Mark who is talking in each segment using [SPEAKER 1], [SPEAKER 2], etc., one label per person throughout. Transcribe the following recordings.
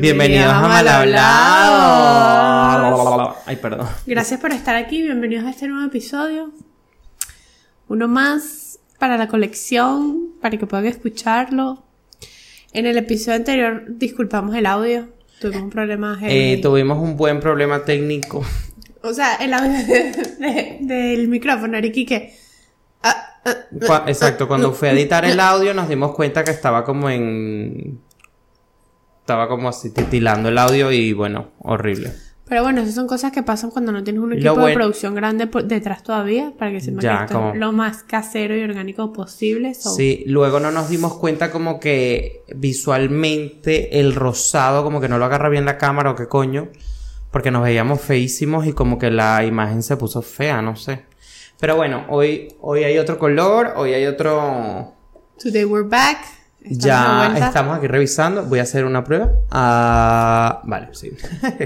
[SPEAKER 1] Bienvenidos a Mal Hablado. Ay, perdón.
[SPEAKER 2] Gracias por estar aquí. Bienvenidos a este nuevo episodio. Uno más para la colección, para que puedan escucharlo. En el episodio anterior disculpamos el audio. Tuvimos un problema.
[SPEAKER 1] Eh, tuvimos un buen problema técnico.
[SPEAKER 2] O sea, el audio del micrófono, Ariki, que.
[SPEAKER 1] Ah, ah, ah, exacto, cuando fui a editar el audio nos dimos cuenta que estaba como en estaba como así titilando el audio y bueno, horrible.
[SPEAKER 2] Pero bueno, esas son cosas que pasan cuando no tienes un equipo de producción grande detrás todavía, para que se ya, lo más casero y orgánico posible.
[SPEAKER 1] Sí, luego no nos dimos cuenta como que visualmente el rosado como que no lo agarra bien la cámara o qué coño, porque nos veíamos feísimos y como que la imagen se puso fea, no sé. Pero bueno, hoy, hoy hay otro color, hoy hay otro...
[SPEAKER 2] Today we're back
[SPEAKER 1] ya estamos aquí revisando. Voy a hacer una prueba. Ah, vale, sí.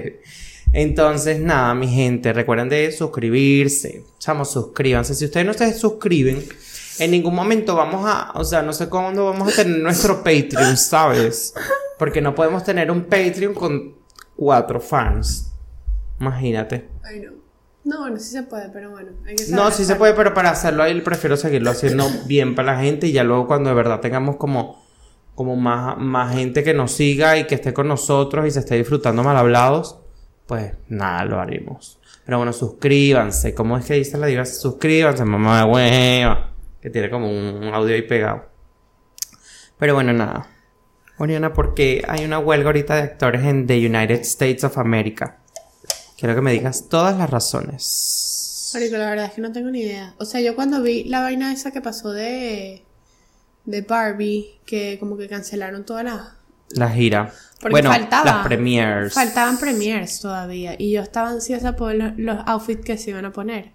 [SPEAKER 1] Entonces, nada, mi gente, recuerden de suscribirse. Chamos, suscríbanse. Si ustedes no se suscriben, en ningún momento vamos a, o sea, no sé cuándo vamos a tener nuestro Patreon, ¿sabes? Porque no podemos tener un Patreon con cuatro fans. Imagínate.
[SPEAKER 2] Ay, no. No, bueno, sí se puede, pero bueno.
[SPEAKER 1] Hay que no, sí se puede, pero para hacerlo ahí prefiero seguirlo haciendo bien para la gente y ya luego cuando de verdad tengamos como como más, más gente que nos siga y que esté con nosotros y se esté disfrutando mal hablados, pues nada, lo haremos. Pero bueno, suscríbanse. ¿Cómo es que dice la diva? Suscríbanse, mamá de hueva. Que tiene como un audio ahí pegado. Pero bueno, nada. Oriana, porque hay una huelga ahorita de actores en The United States of America. Quiero que me digas todas las razones.
[SPEAKER 2] Marico, la verdad es que no tengo ni idea. O sea, yo cuando vi la vaina esa que pasó de de Barbie que como que cancelaron toda la,
[SPEAKER 1] la gira. bueno, las premiers.
[SPEAKER 2] Faltaban premiers todavía y yo estaba ansiosa por los, outfits que se iban a poner.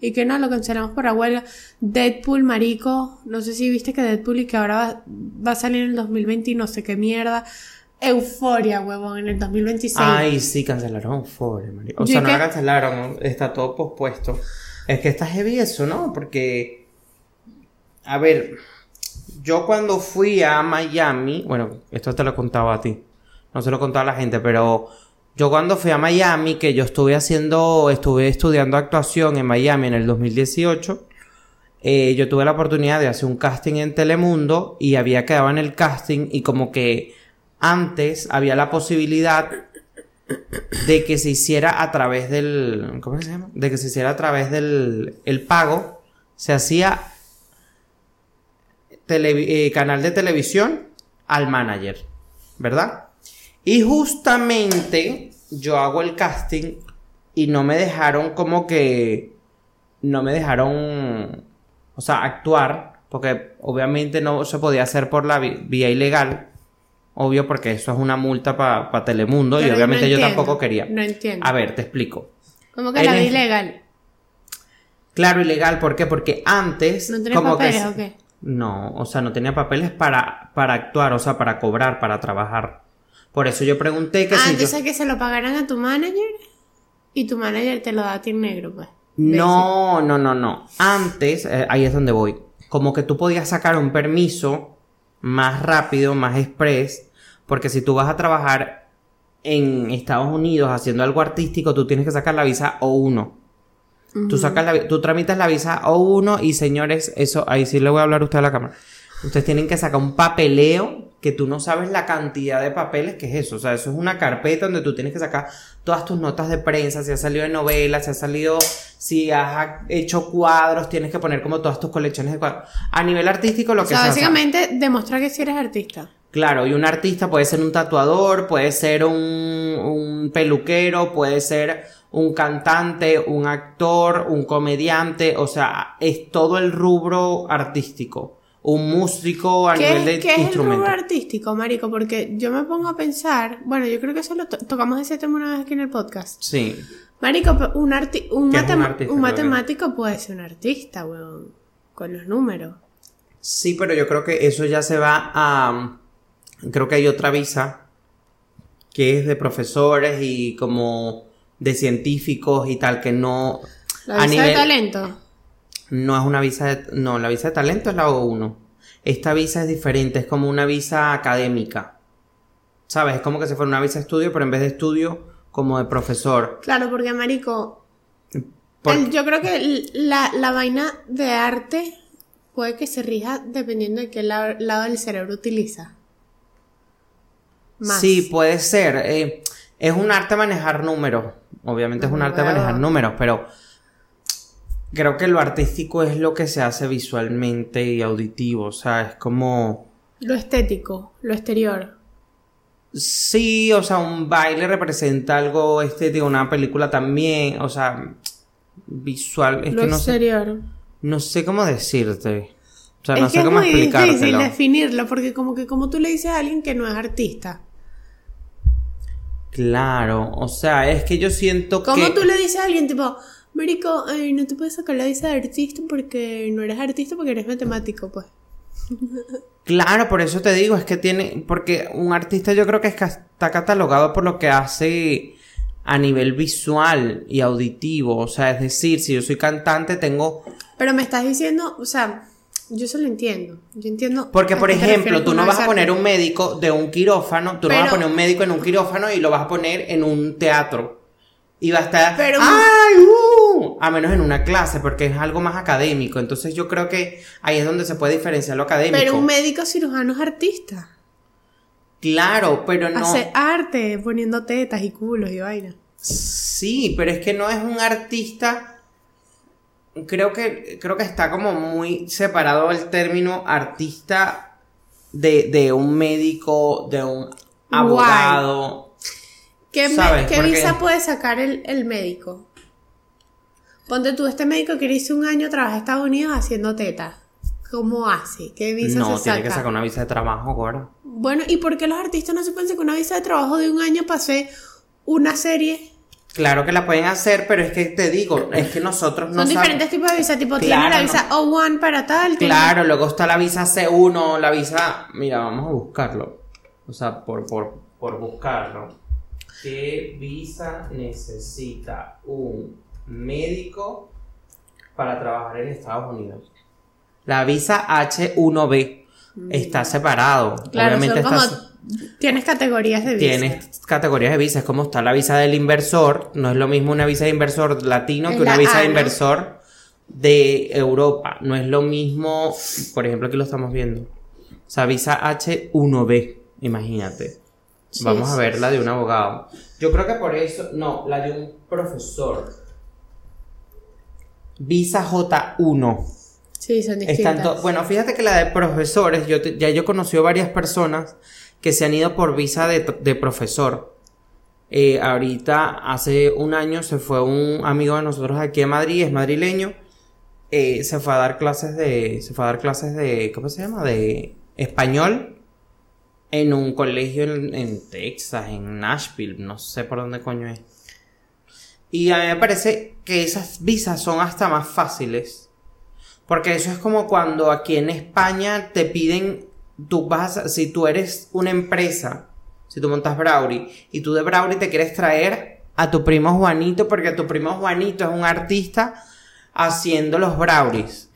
[SPEAKER 2] Y que no, lo cancelamos por abuela. Deadpool, marico. No sé si viste que Deadpool y que ahora va, a salir en el 2020 y no sé qué mierda. Euforia, huevón, en el 2026.
[SPEAKER 1] Ay, sí, cancelaron Euforia, marico. O sea, no la cancelaron, está todo pospuesto. Es que está heavy eso, ¿no? Porque... A ver, yo cuando fui a Miami, bueno, esto te lo contaba a ti, no se lo contaba a la gente, pero yo cuando fui a Miami, que yo estuve haciendo, estuve estudiando actuación en Miami en el 2018, eh, yo tuve la oportunidad de hacer un casting en Telemundo y había quedado en el casting y como que antes había la posibilidad de que se hiciera a través del, ¿cómo se llama? De que se hiciera a través del el pago, se hacía eh, canal de televisión al manager, ¿verdad? Y justamente yo hago el casting y no me dejaron como que... No me dejaron, o sea, actuar, porque obviamente no se podía hacer por la vía ilegal. Obvio, porque eso es una multa para Telemundo y obviamente yo tampoco quería.
[SPEAKER 2] No entiendo.
[SPEAKER 1] A ver, te explico.
[SPEAKER 2] ¿Cómo que la vía ilegal?
[SPEAKER 1] Claro, ilegal, ¿por qué? Porque antes.
[SPEAKER 2] ¿No como papeles, o qué?
[SPEAKER 1] No, o sea, no tenía papeles para, para actuar, o sea, para cobrar, para trabajar. Por eso yo pregunté que
[SPEAKER 2] ah,
[SPEAKER 1] si.
[SPEAKER 2] entonces que se lo pagaran a tu manager y tu manager te lo da a ti negro, pues.
[SPEAKER 1] No, no, no, no. Antes, eh, ahí es donde voy. Como que tú podías sacar un permiso más rápido, más express, porque si tú vas a trabajar en Estados Unidos haciendo algo artístico, tú tienes que sacar la visa O1. Tú sacas la, tú tramitas la visa O1 y señores, eso ahí sí le voy a hablar a usted a la cámara. Ustedes tienen que sacar un papeleo que tú no sabes la cantidad de papeles que es eso. O sea, eso es una carpeta donde tú tienes que sacar todas tus notas de prensa, si has salido de novelas, si has salido, si has hecho cuadros, tienes que poner como todas tus colecciones de cuadros. A nivel artístico, lo que sea.
[SPEAKER 2] básicamente demostrar que sí eres artista.
[SPEAKER 1] Claro, y un artista puede ser un tatuador, puede ser un, un peluquero, puede ser un cantante, un actor, un comediante, o sea, es todo el rubro artístico. Un músico a nivel de
[SPEAKER 2] ¿qué es el rubro artístico, marico? Porque yo me pongo a pensar, bueno, yo creo que eso lo tocamos ese tema una vez aquí en el podcast.
[SPEAKER 1] Sí.
[SPEAKER 2] Marico, un, un, un, matemático puede ser un artista, weón, con los números.
[SPEAKER 1] Sí, pero yo creo que eso ya se va a... Creo que hay otra visa que es de profesores y como de científicos y tal, que no...
[SPEAKER 2] ¿La visa de talento?
[SPEAKER 1] No es una visa de... No, la visa de talento es la O1. Esta visa es diferente, es como una visa académica. ¿Sabes? Es como que se fuera una visa de estudio, pero en vez de estudio, como de profesor.
[SPEAKER 2] Claro, porque marico, yo creo que la, la, vaina de arte puede que se rija dependiendo de qué lado, del cerebro utiliza.
[SPEAKER 1] Sí, puede ser. Eh, es un arte manejar números. Obviamente es un arte manejar números, pero creo que lo artístico es lo que se hace visualmente y auditivo. O sea, es como.
[SPEAKER 2] Lo estético, lo exterior.
[SPEAKER 1] Sí, o sea, un baile representa algo estético, una película también, o sea, visual. Es
[SPEAKER 2] lo
[SPEAKER 1] que no
[SPEAKER 2] exterior.
[SPEAKER 1] Sé, no sé cómo decirte. O sea, no sé cómo explicártelo. Es difícil
[SPEAKER 2] definirlo, porque como que como tú le dices a alguien que no es artista.
[SPEAKER 1] Claro, o sea, es que yo siento
[SPEAKER 2] que... ¿Cómo tú le dices a alguien tipo, Marico, no te puedes sacar la visa de artista porque no eres artista porque eres matemático, pues?
[SPEAKER 1] Claro, por eso te digo, es que tiene, porque un artista yo creo que está catalogado por lo que hace a nivel visual y auditivo, o sea, es decir, si yo soy cantante tengo...
[SPEAKER 2] Pero me estás diciendo, o sea, yo eso lo entiendo. Yo entiendo.
[SPEAKER 1] Porque, por ejemplo, tú no vas a poner un médico de un quirófano, tú no vas a poner un médico en un quirófano y lo vas a poner en un teatro. Y va a estar. Pero, ¡Ay! Uh! A menos en una clase, porque es algo más académico. Entonces, yo creo que ahí es donde se puede diferenciar lo académico.
[SPEAKER 2] Pero un médico cirujano es artista.
[SPEAKER 1] Claro, pero no.
[SPEAKER 2] Hace arte poniendo tetas y culos y vaina.
[SPEAKER 1] Sí, pero es que no es un artista creo que, creo que está como muy separado el término artista de, un médico, de un abogado.
[SPEAKER 2] ¿Qué, visa puede sacar el, médico? Ponte tú, este médico que hizo un año trabaja en Estados Unidos haciendo teta. ¿Cómo hace? ¿Qué visa
[SPEAKER 1] no, se tiene que sacar una visa de trabajo, ahora.
[SPEAKER 2] Bueno, ¿y por qué los artistas no se pueden sacar una visa de trabajo de un año para hacer una serie
[SPEAKER 1] Claro que la pueden hacer, pero es que te digo, es que nosotros
[SPEAKER 2] no Son diferentes tipos de visa, tipo tiene la visa O1 para tal.
[SPEAKER 1] Claro, luego está la visa C1, la visa... Mira, vamos a buscarlo. O sea, por, por, por buscarlo. ¿Qué visa necesita un médico para trabajar en Estados Unidos? La visa H1B está separado.
[SPEAKER 2] Claro, Obviamente está... Tienes categorías de
[SPEAKER 1] visa. Tienes categorías de visa. Es como está la visa del inversor. No es lo mismo una visa de inversor latino que una visa de inversor de Europa. No es lo mismo. Por ejemplo, aquí lo estamos viendo. O sea, visa H1B. Imagínate. Vamos a ver la de un abogado. Yo creo que por eso. No, la de un profesor. Visa J1.
[SPEAKER 2] Sí, son distintas.
[SPEAKER 1] bueno, fíjate que la de profesores, yo ya yo conocí varias personas que se han ido por visa de, profesor. Eh, ahorita, hace un año, se fue un amigo de nosotros aquí en Madrid, es madrileño. Eh, se fue a dar clases de. Se fue a dar clases de. ¿Cómo se llama? De español. En un colegio en, Texas, en Nashville, no sé por dónde coño es. Y a mí me parece que esas visas son hasta más fáciles. Porque eso es como cuando aquí en España te piden tú vas, si tú eres una empresa, si tú montas Browry y tú de Browry te quieres traer a tu primo Juanito porque tu primo Juanito es un artista haciendo los Browries.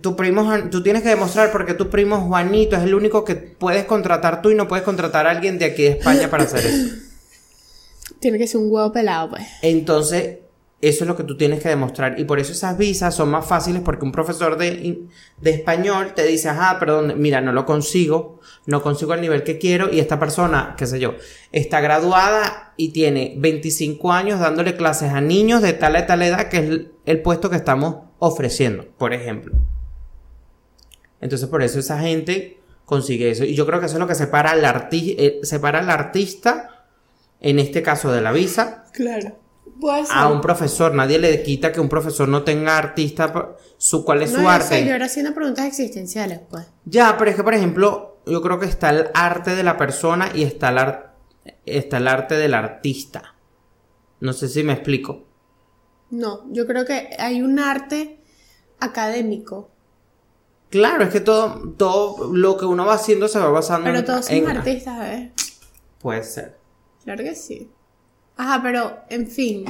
[SPEAKER 1] Tu primo, tú tienes que demostrar porque tu primo Juanito es el único que puedes contratar tú y no puedes contratar a alguien de aquí de España para hacer eso.
[SPEAKER 2] Tiene que ser un huevo pelado, pues.
[SPEAKER 1] Entonces, eso es lo que tú tienes que demostrar. Y por eso esas visas son más fáciles porque un profesor de, español te dice, ajá, perdón, mira, no lo consigo, no consigo el nivel que quiero y esta persona, qué sé yo, está graduada y tiene 25 años dándole clases a niños de tal a tal edad que es el, puesto que estamos ofreciendo, por ejemplo. Entonces por eso esa gente consigue eso. Y yo creo que eso es lo que separa al, eh, separa al artista, en este caso de la visa.
[SPEAKER 2] Claro
[SPEAKER 1] a un profesor. Nadie le quita que un profesor no tenga artista, su, cuál es su arte.
[SPEAKER 2] yo ahora haciendo preguntas existenciales, pues.
[SPEAKER 1] Ya, pero es que, por ejemplo, yo creo que está el arte de la persona y está el, está el arte del artista. No sé si me explico.
[SPEAKER 2] No, yo creo que hay un arte académico.
[SPEAKER 1] Claro, es que todo, todo lo que uno va haciendo se va basando
[SPEAKER 2] Pero todos son artistas, ¿eh?
[SPEAKER 1] Puede ser.
[SPEAKER 2] Claro que sí. Ajá, pero, en fin.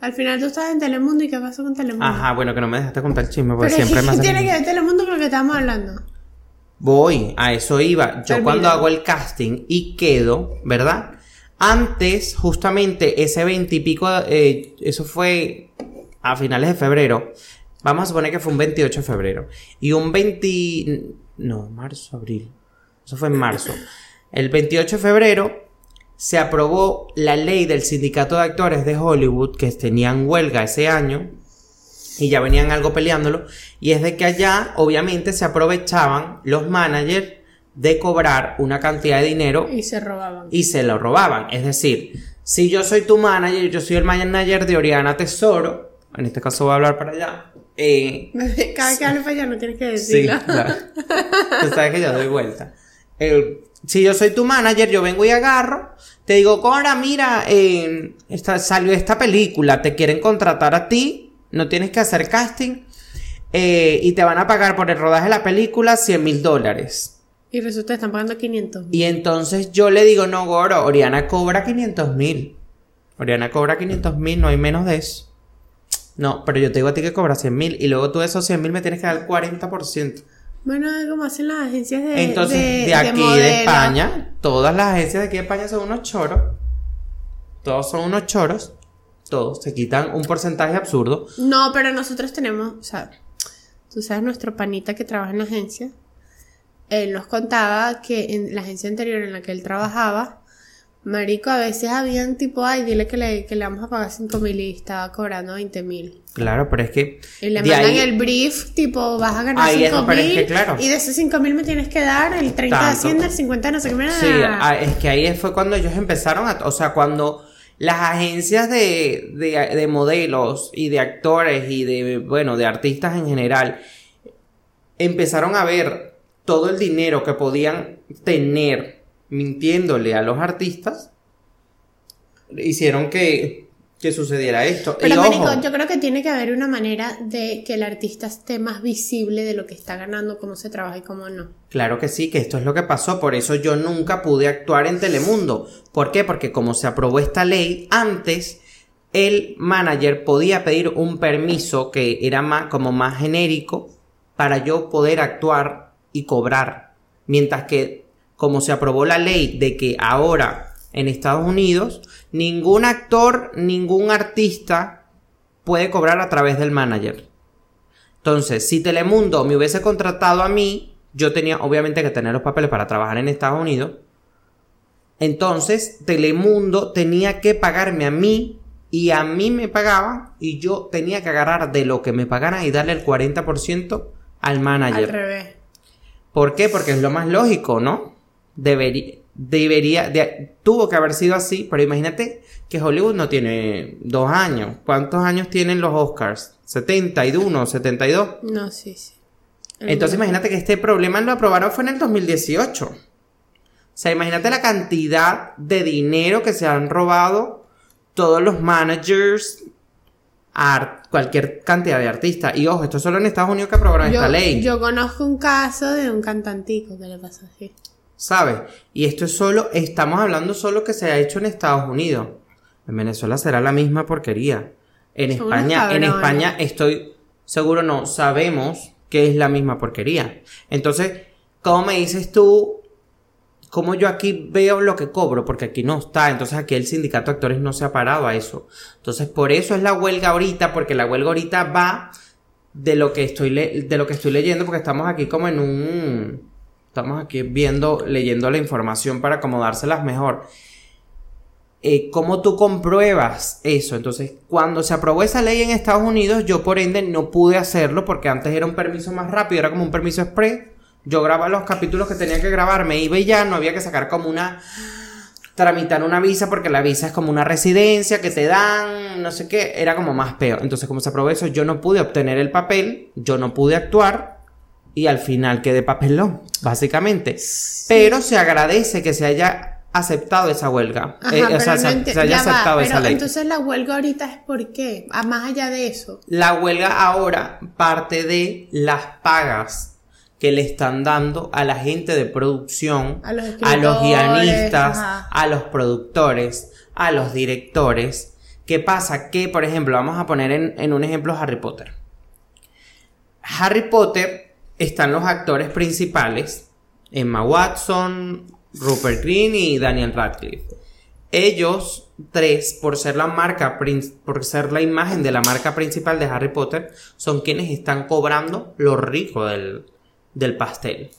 [SPEAKER 2] Al final tú estás en Telemundo y ¿qué pasó con Telemundo?
[SPEAKER 1] Ajá, bueno, que no me dejaste contar el chisme porque siempre
[SPEAKER 2] ¿qué tiene que ver Telemundo con lo que estamos hablando?
[SPEAKER 1] Voy, a eso iba. Yo cuando hago el casting y quedo, ¿verdad? Antes, justamente, ese 20 y pico, eh, eso fue a finales de febrero. Vamos a suponer que fue un 28 de febrero. Y un 20... No, marzo, abril. Eso fue en marzo. El 28 de febrero se aprobó la ley del sindicato de actores de Hollywood que tenían huelga ese año y ya venían algo peleándolo y es de que allá obviamente se aprovechaban los managers de cobrar una cantidad de dinero
[SPEAKER 2] y se robaban.
[SPEAKER 1] y se lo robaban. Es decir si yo soy tu manager yo soy el manager de Oriana Tesoro en este caso voy a hablar para allá eh,
[SPEAKER 2] cada que hable para allá no tienes que decirlo. sí, claro.
[SPEAKER 1] tú sabes que yo doy vuelta si yo soy tu manager, yo vengo y agarro, te digo, Cora, mira, eh, salió esta película, te quieren contratar a ti, no tienes que hacer casting, eh, y te van a pagar por el rodaje de la película 100 mil dólares.
[SPEAKER 2] Y resulta que están pagando 500
[SPEAKER 1] Y entonces yo le digo, no, Goro, Oriana cobra 500 mil. Oriana cobra 500 mil, no hay menos de eso. No, pero yo te digo a ti que cobra 100 mil y luego tú de esos 100 mil me tienes que dar el 40%.
[SPEAKER 2] Bueno, como hacen las agencias de.
[SPEAKER 1] Entonces, de, aquí de, España, todas las agencias de aquí de España son unos choros. Todos son unos choros. Todos se quitan un porcentaje absurdo.
[SPEAKER 2] No, pero nosotros tenemos, o sea, tú sabes, nuestro panita que trabaja en la agencia. Él nos contaba que en la agencia anterior en la que él trabajaba, Marico, a veces habían tipo, ay, dile que le, que le vamos a pagar 5 mil y estaba cobrando 20 mil.
[SPEAKER 1] Claro, pero es que.
[SPEAKER 2] Y le mandan el brief, tipo, vas a ganar 5 mil. Y de esos 5 mil me tienes que dar el 30 de Hacienda, el 50 no sé qué me
[SPEAKER 1] Sí, ah, es que ahí fue cuando ellos empezaron a. O sea, cuando las agencias de, de, de modelos y de actores y de, bueno, de artistas en general empezaron a ver todo el dinero que podían tener mintiéndole a los artistas, hicieron que, que sucediera esto.
[SPEAKER 2] Pero, yo creo que tiene que haber una manera de que el artista esté más visible de lo que está ganando, cómo se trabaja y cómo no.
[SPEAKER 1] Claro que sí, que esto es lo que pasó. Por eso yo nunca pude actuar en Telemundo. ¿Por qué? Porque como se aprobó esta ley, antes el manager podía pedir un permiso que era más, como más genérico para yo poder actuar y cobrar. Mientras que como se aprobó la ley de que ahora en Estados Unidos ningún actor, ningún artista puede cobrar a través del manager. Entonces, si Telemundo me hubiese contratado a mí, yo tenía obviamente que tener los papeles para trabajar en Estados Unidos. Entonces, Telemundo tenía que pagarme a mí y a mí me pagaban y yo tenía que agarrar de lo que me pagaran y darle el 40% al manager.
[SPEAKER 2] Al revés.
[SPEAKER 1] ¿Por qué? Porque es lo más lógico, ¿no? Debería, debería, tuvo que haber sido así, pero imagínate que Hollywood no tiene dos años. ¿Cuántos años tienen los Oscars? ¿71, 72?
[SPEAKER 2] No, sí, sí.
[SPEAKER 1] Entonces imagínate que este problema lo aprobaron fue en el 2018. O sea, imagínate la cantidad de dinero que se han robado todos los managers a cualquier cantidad de artistas. Y ojo, esto es solo en Estados Unidos que aprobaron esta ley.
[SPEAKER 2] Yo conozco un caso de un cantantico que le pasó así.
[SPEAKER 1] ¿Sabes? Y esto es solo, estamos hablando solo que se ha hecho en Estados Unidos. En Venezuela será la misma porquería. En España, en España estoy seguro no, sabemos que es la misma porquería. Entonces, ¿cómo me dices tú? ¿Cómo yo aquí veo lo que cobro? Porque aquí no está. Entonces aquí el sindicato de actores no se ha parado a eso. Entonces por eso es la huelga ahorita, porque la huelga ahorita va de lo que estoy, de lo que estoy leyendo, porque estamos aquí como en un Estamos aquí viendo, leyendo la información para acomodárselas mejor. Eh, ¿Cómo tú compruebas eso? Entonces, cuando se aprobó esa ley en Estados Unidos, yo por ende no pude hacerlo porque antes era un permiso más rápido, era como un permiso express. Yo grababa los capítulos que tenía que grabar, me iba y ya, no había que sacar como una tramitar una visa porque la visa es como una residencia que te dan, no sé qué, era como más peor. Entonces, como se aprobó eso, yo no pude obtener el papel, yo no pude actuar y al final quede papelón, básicamente. Pero se agradece que se haya aceptado esa huelga.
[SPEAKER 2] Eh, o sea, se, haya aceptado esa ley. Entonces la huelga ahorita es por qué, a más allá de eso.
[SPEAKER 1] La huelga ahora parte de las pagas que le están dando a la gente de producción, a los, guionistas, a los productores, a los directores. ¿Qué pasa? Que, por ejemplo, vamos a poner en, en un ejemplo Harry Potter. Harry Potter están los actores principales, Emma Watson, Rupert Green y Daniel Radcliffe. Ellos tres, por ser la marca, por ser la imagen de la marca principal de Harry Potter, son quienes están cobrando lo rico del, del pastel.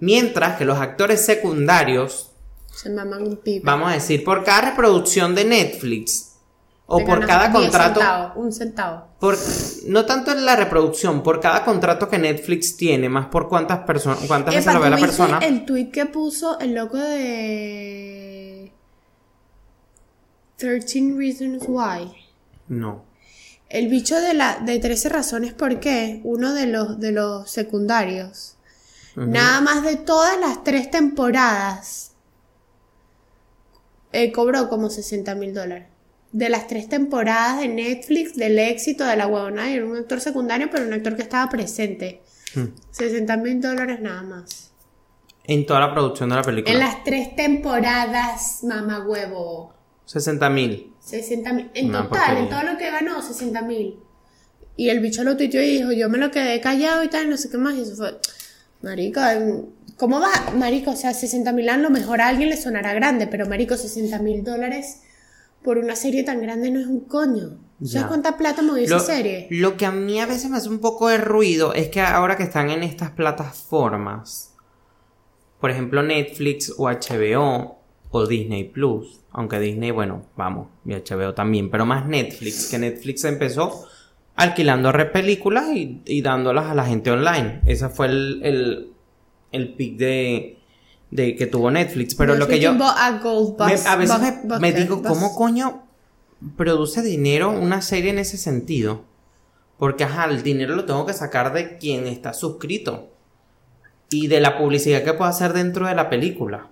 [SPEAKER 1] Mientras que los actores secundarios,
[SPEAKER 2] se maman un
[SPEAKER 1] vamos a decir, por cada reproducción de Netflix, o por cada contrato.
[SPEAKER 2] un centavo.
[SPEAKER 1] Por, no tanto en la reproducción, por cada contrato que Netflix tiene, más por cuántas personas, cuántas veces lo ve la persona.
[SPEAKER 2] El tweet que puso el loco de 13 Reasons Why.
[SPEAKER 1] No.
[SPEAKER 2] El bicho de la de 13 razones por qué, uno de los de los secundarios. Nada más de todas las tres temporadas. Eh, cobró como 60 mil dólares de las tres temporadas de Netflix, del éxito de la huevona, era un actor secundario, pero un actor que estaba presente. 60 hmm. mil dólares nada más.
[SPEAKER 1] En toda la producción de la película.
[SPEAKER 2] En las tres temporadas, mamá huevo.
[SPEAKER 1] 60 mil.
[SPEAKER 2] 60 mil. En total, en todo lo que ganó, 60 mil. Y el bicho lo tuiteó y dijo, yo me lo quedé callado y tal, no sé qué más. Y eso fue, marica, ¿cómo va? Marico, o sea, 60 mil a lo mejor a alguien le sonará grande, pero marico, 60 mil dólares por una serie tan grande no es un coño. ¿Sabes cuánta plata movió esa serie?
[SPEAKER 1] Lo que a mí a veces me hace un poco de ruido es que ahora que están en estas plataformas, por ejemplo Netflix o HBO o Disney Plus, aunque Disney, bueno, vamos, y HBO también, pero más Netflix, que Netflix empezó alquilando películas y, dándolas a la gente online. Ese fue el, el, el pic de, de que tuvo Netflix, pero lo que yo a, veces me, digo cómo coño produce dinero una serie en ese sentido, porque ajá, el dinero lo tengo que sacar de quien está suscrito y de la publicidad que puedo hacer dentro de la película.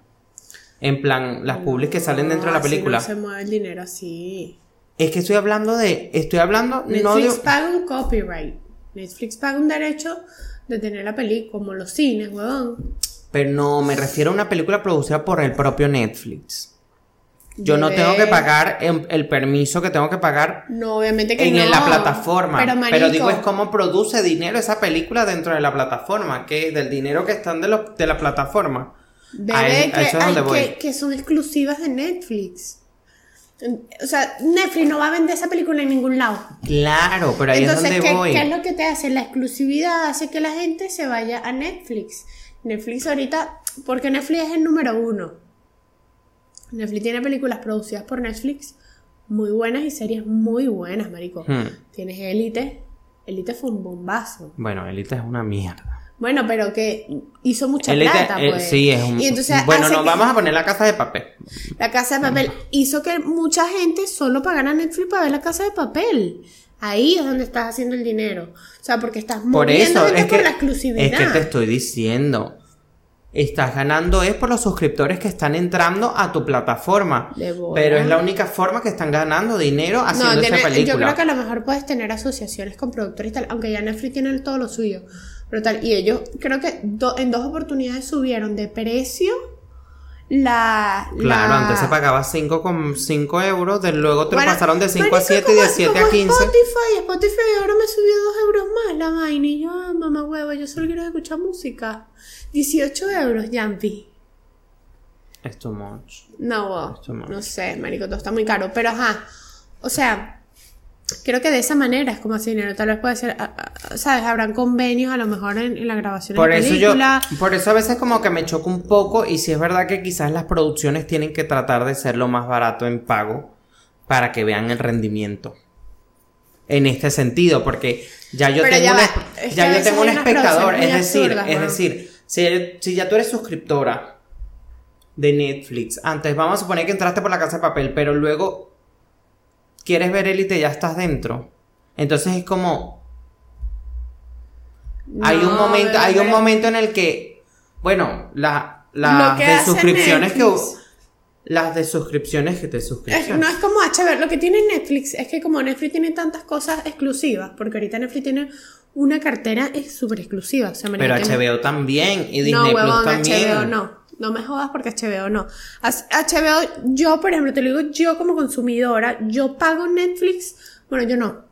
[SPEAKER 1] En plan, las publics que salen dentro de la película.
[SPEAKER 2] no se mueve el dinero así.
[SPEAKER 1] Es que estoy hablando de. Estoy hablando.
[SPEAKER 2] Netflix paga un copyright. Netflix paga un derecho de tener la película, como los cines, huevón.
[SPEAKER 1] Pero no, me refiero a una película producida por el propio Netflix. Yo no tengo que pagar el, permiso que tengo que pagar
[SPEAKER 2] no, obviamente que
[SPEAKER 1] en la plataforma. Pero, digo, es cómo produce dinero esa película dentro de la plataforma, que del dinero que están de, de la plataforma.
[SPEAKER 2] Bebé, que, que, son exclusivas de Netflix. O sea, Netflix no va a vender esa película en ningún lado.
[SPEAKER 1] Claro, pero ahí es donde
[SPEAKER 2] ¿qué,
[SPEAKER 1] voy.
[SPEAKER 2] ¿qué es lo que te hace? La exclusividad hace que la gente se vaya a Netflix. Netflix ahorita, porque Netflix es el número uno. Netflix tiene películas producidas por Netflix muy buenas y series muy buenas, marico. Hmm. Tienes Elite. Elite fue un bombazo.
[SPEAKER 1] Bueno, Elite es una mierda.
[SPEAKER 2] Bueno, pero que hizo mucha plata, eh, pues.
[SPEAKER 1] sí, es un... bueno, nos vamos a poner la casa de papel.
[SPEAKER 2] La casa de papel hizo que mucha gente solo pagara Netflix para ver la casa de papel. Ahí es donde estás haciendo el dinero. O sea, porque estás por eso, es por la exclusividad.
[SPEAKER 1] Es que te estoy diciendo. Estás ganando es por los suscriptores que están entrando a tu plataforma. Pero es la única forma que están ganando dinero haciendo no, esa película.
[SPEAKER 2] Yo creo que a lo mejor puedes tener asociaciones con productores y tal, aunque ya Netflix tiene todo lo suyo. Pero tal, y ellos creo que en dos oportunidades subieron de precio la,
[SPEAKER 1] Claro, antes se pagaba 5 con 5 euros, de luego te pasaron de 5 a 7 y de 7 a 15.
[SPEAKER 2] Spotify, Spotify ahora me subió 2 euros más la vaina y yo, ah, mamá huevo, yo solo quiero escuchar música. 18 euros, Jampi.
[SPEAKER 1] Es too much.
[SPEAKER 2] No, no sé, marico, todo está muy caro, pero ajá, o sea, creo que de esa manera es como así dinero. Tal vez puede ser, ¿sabes? Habrán convenios a lo mejor en, la grabación
[SPEAKER 1] por
[SPEAKER 2] de
[SPEAKER 1] eso película. Yo, por eso a veces como que me choca un poco y si es verdad que quizás las producciones tienen que tratar de ser lo más barato en pago para que vean el rendimiento. En este sentido, porque ya yo tengo, ya yo tengo un espectador, es decir, es decir, si, si ya tú eres suscriptora de Netflix, antes vamos a suponer que entraste por la casa de papel, pero luego quieres ver élite, ya estás dentro. Entonces es como. hay un momento, hay un momento en el que, bueno, la, las de suscripciones que las de suscripciones que te suscriben.
[SPEAKER 2] No es como HBO, lo que tiene Netflix es que como Netflix tiene tantas cosas exclusivas, porque ahorita Netflix tiene una cartera súper exclusiva.
[SPEAKER 1] Pero HBO también y Disney Plus también. HBO
[SPEAKER 2] no. No me jodas porque HBO no. HBO, yo, por ejemplo, te lo digo, yo como consumidora, yo pago Netflix. Bueno, yo no.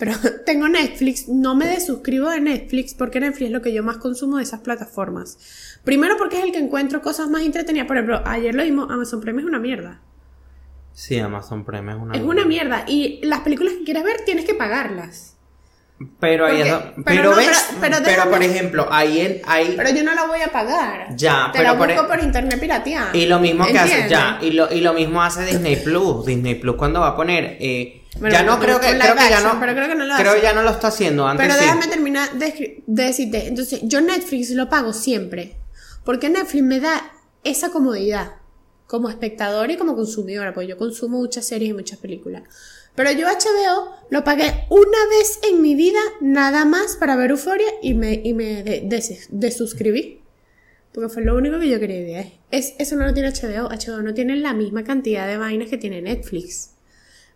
[SPEAKER 2] Pero tengo Netflix, no me desuscribo de Netflix porque Netflix es lo que yo más consumo de esas plataformas. Primero porque es el que encuentro cosas más entretenidas. Por ejemplo, ayer lo vimos, Amazon Prime es una mierda.
[SPEAKER 1] Sí, Amazon Prime es una
[SPEAKER 2] Es una mierda. Y las películas que quieres ver tienes que pagarlas.
[SPEAKER 1] Pero ahí es-
[SPEAKER 2] pero
[SPEAKER 1] pero,
[SPEAKER 2] no,
[SPEAKER 1] ves,
[SPEAKER 2] pero- pero
[SPEAKER 1] pero, por ejemplo, ahí en, ahí
[SPEAKER 2] Pero yo no la voy a pagar.
[SPEAKER 1] Ya,
[SPEAKER 2] Te
[SPEAKER 1] pero
[SPEAKER 2] la
[SPEAKER 1] por
[SPEAKER 2] busco
[SPEAKER 1] e-
[SPEAKER 2] por internet pirateada.
[SPEAKER 1] y lo mismo que hace
[SPEAKER 2] ¿Entiendes?
[SPEAKER 1] ya y lo, y lo mismo hace Disney Plus, Disney Plus cuando va a poner eh,
[SPEAKER 2] Bueno,
[SPEAKER 1] ya no creo que creo que ya no
[SPEAKER 2] pero creo que no lo
[SPEAKER 1] creo
[SPEAKER 2] hace.
[SPEAKER 1] ya no lo está haciendo antes
[SPEAKER 2] Pero
[SPEAKER 1] sí.
[SPEAKER 2] déjame terminar de, de decirte. Entonces, yo Netflix lo pago siempre. Porque Netflix me da esa comodidad. Como espectadora y como consumidora. Porque yo consumo muchas series y muchas películas. Pero yo HBO lo pagué una vez en mi vida, nada más para ver Euforia y me, y me de- des- desuscribí. Porque fue lo único que yo quería ver. Es, eso no lo tiene HBO. HBO no tiene la misma cantidad de vainas que tiene Netflix.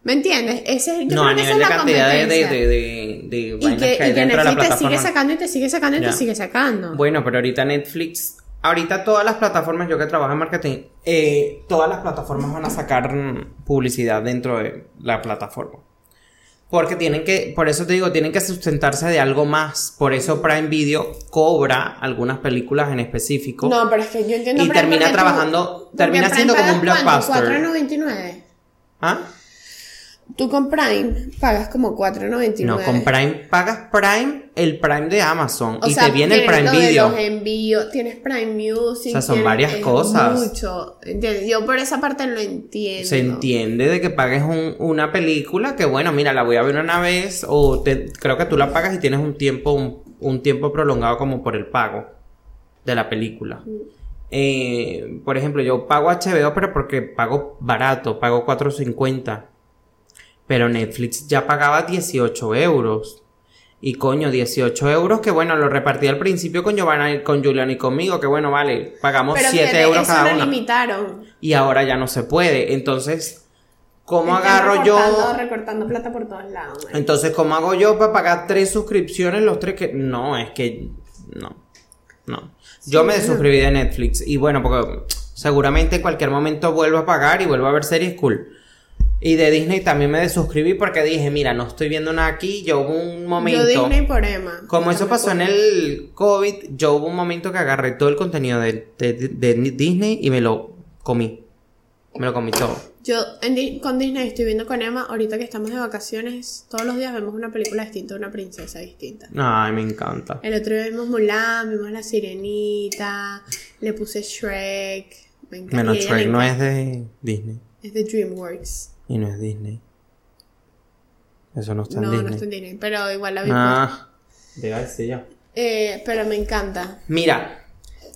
[SPEAKER 2] ¿Me entiendes? Ese, yo
[SPEAKER 1] no, a
[SPEAKER 2] creo que esa
[SPEAKER 1] nivel
[SPEAKER 2] es
[SPEAKER 1] de
[SPEAKER 2] la
[SPEAKER 1] cantidad de, de, de, de, de
[SPEAKER 2] Y
[SPEAKER 1] vainas
[SPEAKER 2] que,
[SPEAKER 1] que hay
[SPEAKER 2] y que
[SPEAKER 1] de la
[SPEAKER 2] Netflix te sigue sacando y te sigue sacando y
[SPEAKER 1] Ya.
[SPEAKER 2] te sigue sacando.
[SPEAKER 1] Bueno, pero ahorita Netflix, ahorita todas las plataformas, yo que trabajo en marketing, eh, todas las plataformas van a sacar publicidad dentro de la plataforma. Porque tienen que, por eso te digo, tienen que sustentarse de algo más. Por eso Prime Video cobra algunas películas en específico.
[SPEAKER 2] no, pero es que yo entiendo
[SPEAKER 1] Y
[SPEAKER 2] Prime
[SPEAKER 1] termina
[SPEAKER 2] tú-
[SPEAKER 1] trabajando- termina siendo como un blockbuster.
[SPEAKER 2] 4.99.
[SPEAKER 1] ¿Ah?
[SPEAKER 2] Tú con Prime pagas como 4.99.
[SPEAKER 1] No, con Prime pagas Prime, el Prime de Amazon.
[SPEAKER 2] O
[SPEAKER 1] y
[SPEAKER 2] sea,
[SPEAKER 1] te viene el Prime
[SPEAKER 2] lo de
[SPEAKER 1] Video.
[SPEAKER 2] los envíos, tienes Prime Music.
[SPEAKER 1] O sea, son
[SPEAKER 2] tienes-
[SPEAKER 1] varias cosas.
[SPEAKER 2] Mucho. Yo por esa parte lo entiendo.
[SPEAKER 1] Se entiende de que pagues un- una película que, bueno, mira, la voy a ver una vez o te, creo que tú la pagas y tienes un tiempo, un, un tiempo prolongado como por el pago de la película. Eh, por ejemplo, yo pago HBO, pero porque pago barato, pago 4.50. Pero Netflix ya pagaba 18 euros. Y coño, 18 euros que bueno, lo repartí al principio con Giovanna, con Julian y conmigo, que bueno, vale, pagamos
[SPEAKER 2] Pero
[SPEAKER 1] 7
[SPEAKER 2] fíjate,
[SPEAKER 1] euros
[SPEAKER 2] eso
[SPEAKER 1] cada
[SPEAKER 2] lo
[SPEAKER 1] uno
[SPEAKER 2] limitaron.
[SPEAKER 1] y ahora ya no se puede. Entonces, ¿cómo
[SPEAKER 2] Están
[SPEAKER 1] agarro
[SPEAKER 2] recortando,
[SPEAKER 1] yo?
[SPEAKER 2] recortando plata por todos lados.
[SPEAKER 1] Entonces, ¿cómo hago yo para pagar tres suscripciones los tres que no, es que no. No. Yo me
[SPEAKER 2] bueno.
[SPEAKER 1] desuscribí de Netflix y bueno, porque seguramente en cualquier momento vuelvo a pagar y vuelvo a ver series cool. Y de Disney también me desuscribí porque dije, mira, no estoy viendo nada aquí, yo hubo un momento
[SPEAKER 2] Yo Disney por Emma.
[SPEAKER 1] como eso pasó en el COVID, yo hubo un momento que agarré todo el contenido de, de- de Disney y me lo comí. Me lo comí todo.
[SPEAKER 2] Yo en con Disney estoy viendo con Emma, ahorita que estamos de vacaciones, todos los días vemos una película distinta, una princesa distinta.
[SPEAKER 1] Ay, me encanta.
[SPEAKER 2] El otro día vimos Mulan, vimos La Sirenita, le puse Shrek. Me encanta.
[SPEAKER 1] Menos Shrek no es de Disney.
[SPEAKER 2] Es de DreamWorks.
[SPEAKER 1] Y no es Disney. Eso no está en
[SPEAKER 2] No,
[SPEAKER 1] Disney.
[SPEAKER 2] no está en Disney, pero igual la vimos.
[SPEAKER 1] Ah, te iba a decir yo.
[SPEAKER 2] Eh, pero me encanta.
[SPEAKER 1] Mira,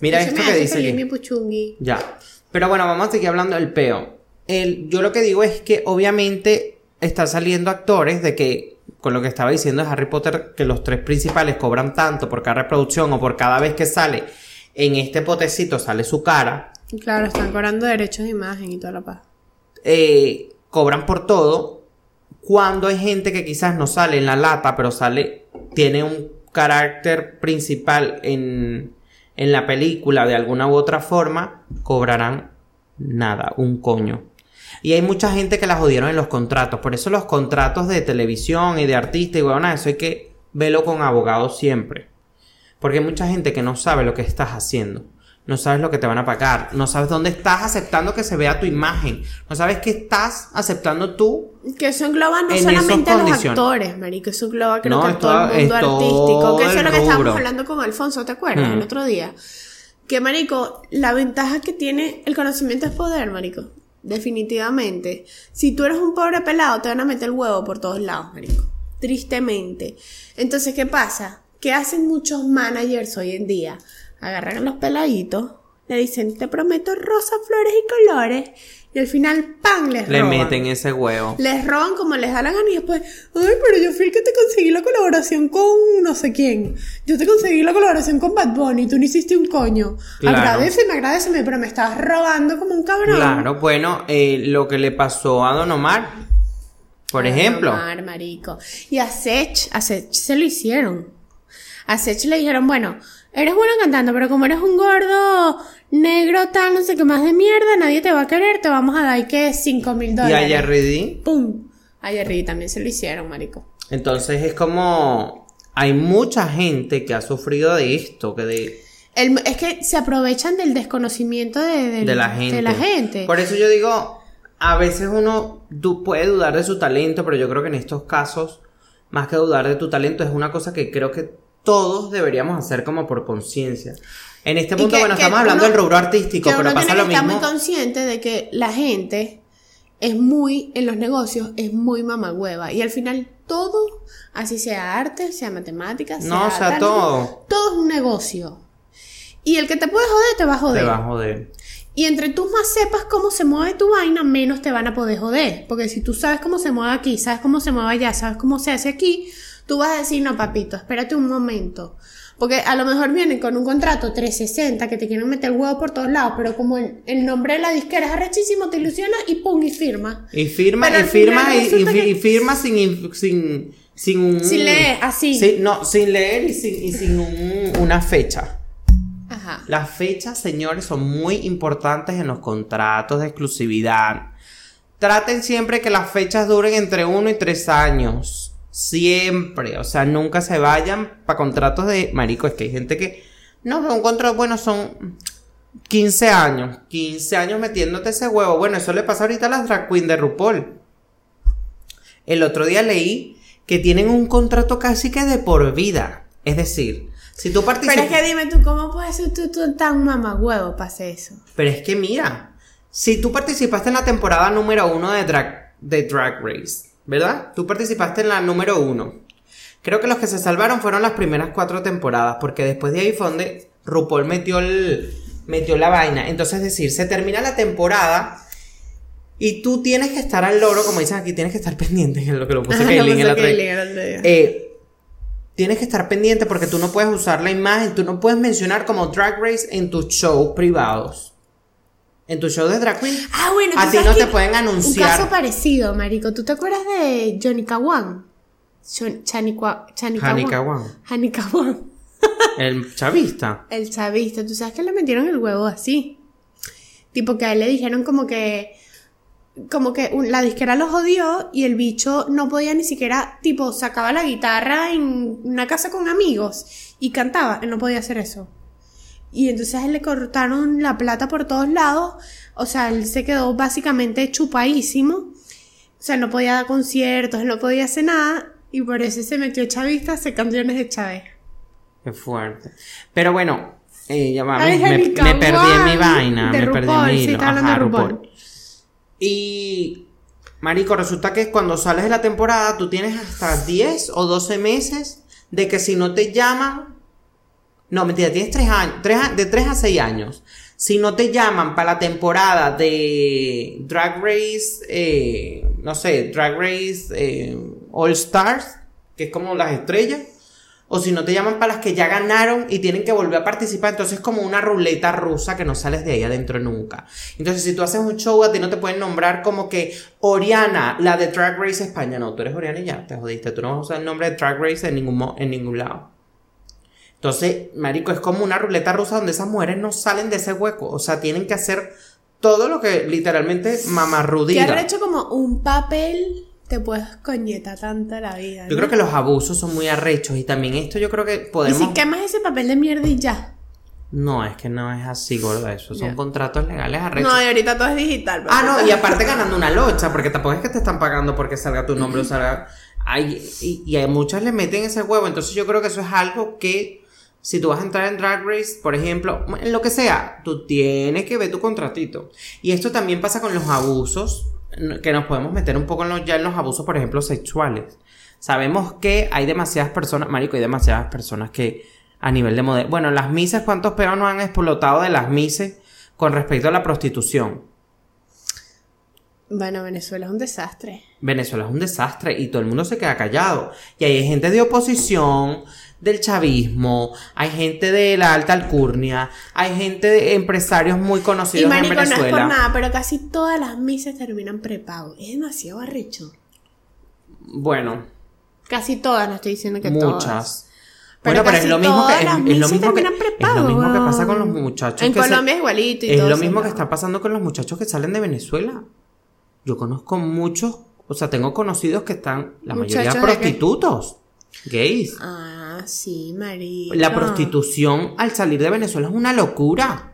[SPEAKER 1] mira
[SPEAKER 2] Eso
[SPEAKER 1] esto
[SPEAKER 2] me
[SPEAKER 1] que dice
[SPEAKER 2] feliz
[SPEAKER 1] aquí.
[SPEAKER 2] mi puchungui.
[SPEAKER 1] Ya. Pero bueno, vamos a seguir hablando del peo. El, yo lo que digo es que obviamente están saliendo actores de que, con lo que estaba diciendo de Harry Potter, que los tres principales cobran tanto por cada reproducción o por cada vez que sale en este potecito sale su cara,
[SPEAKER 2] Claro, están cobrando derechos de imagen y toda la paz.
[SPEAKER 1] eh, cobran por todo. Cuando hay gente que quizás no sale en la lata, pero sale, tiene un carácter principal en, en la película de alguna u otra forma, cobrarán nada, un coño. Y hay mucha gente que la jodieron en los contratos. Por eso los contratos de televisión y de artista y bueno, eso hay que verlo con abogados siempre. Porque hay mucha gente que no sabe lo que estás haciendo. No sabes lo que te van a pagar. No sabes dónde estás aceptando que se vea tu imagen. No sabes qué estás aceptando tú.
[SPEAKER 2] Que eso engloba no
[SPEAKER 1] En
[SPEAKER 2] solamente a los actores, marico, eso engloba creo
[SPEAKER 1] No,
[SPEAKER 2] que a todo el mundo artístico. Que eso es lo que estábamos hablando con Alfonso, ¿te acuerdas?
[SPEAKER 1] Mm.
[SPEAKER 2] El otro día. Que, marico, la ventaja que tiene el conocimiento es poder, marico. Definitivamente. Si tú eres un pobre pelado, te van a meter el huevo por todos lados, marico. Tristemente. Entonces, ¿qué pasa? ¿Qué hacen muchos managers hoy en día? Agarran los peladitos, le dicen, te prometo rosas, flores y colores. Y al final, ¡pam! les
[SPEAKER 1] Le
[SPEAKER 2] roban.
[SPEAKER 1] meten ese huevo.
[SPEAKER 2] Les roban como les da la gana y después, ay, pero yo fui el que te conseguí la colaboración con no sé quién. Yo te conseguí la colaboración con Bad Bunny, tú no hiciste un coño.
[SPEAKER 1] Claro.
[SPEAKER 2] Agradeceme, agradeceme, pero me estás robando como un cabrón.
[SPEAKER 1] Claro, bueno, eh, lo que le pasó a Don Omar, por ejemplo.
[SPEAKER 2] Omar, marico. Y a Sech, a Sech se lo hicieron. A Sech le dijeron, bueno, eres bueno cantando, pero como eres un gordo negro tal, no sé qué más de mierda, nadie te va a querer, te vamos a dar que 5 mil
[SPEAKER 1] Y
[SPEAKER 2] dólares.
[SPEAKER 1] a Jerry.
[SPEAKER 2] ¡Pum! A Jerry también se lo hicieron, marico.
[SPEAKER 1] Entonces es como hay mucha gente que ha sufrido de esto, que de
[SPEAKER 2] El- es que se aprovechan del desconocimiento de, del-
[SPEAKER 1] de la gente.
[SPEAKER 2] de la gente.
[SPEAKER 1] Por eso yo digo, a veces uno du- puede dudar de su talento, pero yo creo que en estos casos, más que dudar de tu talento, es una cosa que creo que todos deberíamos hacer como por conciencia. En este punto,
[SPEAKER 2] que-
[SPEAKER 1] bueno,
[SPEAKER 2] que
[SPEAKER 1] estamos hablando
[SPEAKER 2] uno-
[SPEAKER 1] del rubro artístico, pero pasa lo mismo.
[SPEAKER 2] muy consciente de que la gente es muy, en los negocios, es muy mamagüeva. Y al final todo, así sea arte, sea matemáticas,
[SPEAKER 1] No, o sea,
[SPEAKER 2] tal,
[SPEAKER 1] todo.
[SPEAKER 2] Todo es un negocio. Y el que te puede joder, te va a joder.
[SPEAKER 1] Te va a joder.
[SPEAKER 2] Y entre tú más sepas cómo se mueve tu vaina, menos te van a poder joder. Porque si tú sabes cómo se mueve aquí, sabes cómo se mueve allá, sabes cómo se hace aquí, tú vas a decir, no, papito, espérate un momento. Porque a lo mejor vienen con un contrato 360 que te quieren meter el huevo por todos lados, pero como el, el nombre de la disquera es arrechísimo, te ilusiona y pum, y firma.
[SPEAKER 1] Y firma,
[SPEAKER 2] Pero
[SPEAKER 1] y firma, y, y
[SPEAKER 2] que-
[SPEAKER 1] firma sin, in- sin, sin un...
[SPEAKER 2] Sin leer, así.
[SPEAKER 1] Sí, no, sin leer y sin, y sin un- una fecha.
[SPEAKER 2] Ajá.
[SPEAKER 1] Las fechas, señores, son muy importantes en los contratos de exclusividad. Traten siempre que las fechas duren entre uno y tres años. Siempre. O sea, nunca se vayan para contratos de. Marico, es que hay gente que. No, pero un contrato, bueno, son 15 años. 15 años metiéndote ese huevo. Bueno, eso le pasa ahorita a las drag queen de RuPaul. El otro día leí que tienen un contrato casi que de por vida. Es decir, si tú participas.
[SPEAKER 2] Pero es que dime tú, ¿cómo puedes ser tú, tú tan mamagüevo para hacer eso?
[SPEAKER 1] Pero es que mira, si tú participaste en la temporada número uno de Drag, de Drag Race, ¿verdad? Tú participaste en la número uno. Creo que los que se salvaron fueron las primeras cuatro temporadas, porque después de ahí fue donde RuPaul metió, el, metió la vaina. Entonces, es decir, se termina la temporada y tú tienes que estar al loro, como dicen aquí, tienes que estar pendiente, es lo que lo puse Kaylin en la
[SPEAKER 2] en
[SPEAKER 1] eh, tienes que estar pendiente porque tú no puedes usar la imagen, tú no puedes mencionar como Drag Race en tus shows privados. En tu show de drag queen.
[SPEAKER 2] Ah, bueno, ¿tú
[SPEAKER 1] a ti no te pueden
[SPEAKER 2] Un caso
[SPEAKER 1] anunciar.
[SPEAKER 2] parecido, marico. ¿Tú te acuerdas de Johnny Kawan? Chanicua- Chanicawan.
[SPEAKER 1] Hanikawan,
[SPEAKER 2] Hanikawan.
[SPEAKER 1] el chavista.
[SPEAKER 2] El chavista. ¿Tú sabes que le metieron el huevo así? Tipo que a él le dijeron como que... Como que un- la disquera lo jodió y el bicho no podía ni siquiera... Tipo, sacaba la guitarra en una casa con amigos y cantaba. Él no podía hacer eso. Y entonces le cortaron la plata por todos lados. O sea, él se quedó básicamente chupadísimo. O sea, no podía dar conciertos, no podía hacer nada. Y por eso se metió chavista a hacer canciones de Chávez.
[SPEAKER 1] Qué fuerte. Pero bueno, eh, ya va, me, me- me perdí en mi vaina.
[SPEAKER 2] de
[SPEAKER 1] me perdí en
[SPEAKER 2] RuPaul,
[SPEAKER 1] mi
[SPEAKER 2] sí,
[SPEAKER 1] hilo.
[SPEAKER 2] está hablando
[SPEAKER 1] Ajá,
[SPEAKER 2] de RuPaul.
[SPEAKER 1] Y, Marico, resulta que cuando sales de la temporada tú tienes hasta 10 o 12 meses de que si no te llaman. No, mentira, tienes 3 años. tres a- de 3 a 6 años. Si no te llaman para la temporada de Drag Race, eh, no sé, Drag Race eh, All Stars, que es como las estrellas, o si no te llaman para las que ya ganaron y tienen que volver a participar, entonces es como una ruleta rusa que no sales de ahí adentro nunca. Entonces, si tú haces un show, a ti no te pueden nombrar como que Oriana, la de Drag Race España. No, tú eres Oriana y ya, te jodiste. Tú no vas a usar el nombre de Drag Race en ningún, en ningún lado. Entonces, marico, es como una ruleta rusa donde esas mujeres no salen de ese hueco. O sea, tienen que hacer todo lo que literalmente
[SPEAKER 2] Que
[SPEAKER 1] mamarrudiga.
[SPEAKER 2] haber hecho como un papel te puedes coñetar tanto la vida.
[SPEAKER 1] Yo creo que los abusos son muy arrechos y también esto yo creo que
[SPEAKER 2] Y
[SPEAKER 1] podemos...
[SPEAKER 2] si quemas ese papel de mierda y ya.
[SPEAKER 1] No, es que no es así, gorda. Eso son contratos legales arrechos.
[SPEAKER 2] No, y ahorita todo es digital.
[SPEAKER 1] Ah, no, y aparte ganando una locha, porque tampoco es que te están pagando porque salga tu nombre o salga. Hay, y, y a muchas le meten ese huevo. Entonces yo creo que eso es algo que, si tú vas a entrar en Drag Race, por ejemplo, en lo que sea, tú tienes que ver tu contratito. Y esto también pasa con los abusos, que nos podemos meter un poco en los, ya en los abusos, por ejemplo, sexuales. Sabemos que hay demasiadas personas, marico, hay demasiadas personas que a nivel de modelo. Bueno, las mises, ¿cuántos peos nos han explotado de las mises con respecto a la prostitución?
[SPEAKER 2] Bueno, Venezuela es un desastre.
[SPEAKER 1] Venezuela es un desastre y todo el mundo se queda callado. Y hay gente de oposición, del chavismo, hay gente de la alta alcurnia, hay gente de empresarios muy
[SPEAKER 2] Y
[SPEAKER 1] conocidos en
[SPEAKER 2] marico, no es por
[SPEAKER 1] Venezuela.
[SPEAKER 2] nada, pero casi todas las misas terminan prepago. Es demasiado arrecho.
[SPEAKER 1] bueno,
[SPEAKER 2] Casi todas, no estoy diciendo que todas.
[SPEAKER 1] muchas.
[SPEAKER 2] Pero
[SPEAKER 1] bueno, pero es
[SPEAKER 2] casi
[SPEAKER 1] lo mismo que
[SPEAKER 2] todas
[SPEAKER 1] es,
[SPEAKER 2] las
[SPEAKER 1] es lo
[SPEAKER 2] misas
[SPEAKER 1] mismo que
[SPEAKER 2] terminan
[SPEAKER 1] es lo
[SPEAKER 2] prepago,
[SPEAKER 1] mismo que pasa con los muchachos
[SPEAKER 2] En
[SPEAKER 1] que
[SPEAKER 2] Colombia es igualito y
[SPEAKER 1] es
[SPEAKER 2] todo
[SPEAKER 1] lo mismo que está pasando con los muchachos que salen de Venezuela. Yo conozco muchos O sea, tengo conocidos que están, la
[SPEAKER 2] Muchachos
[SPEAKER 1] mayoría prostitutos, gays.
[SPEAKER 2] Ah, sí, marico.
[SPEAKER 1] La prostitución al salir de Venezuela es una locura.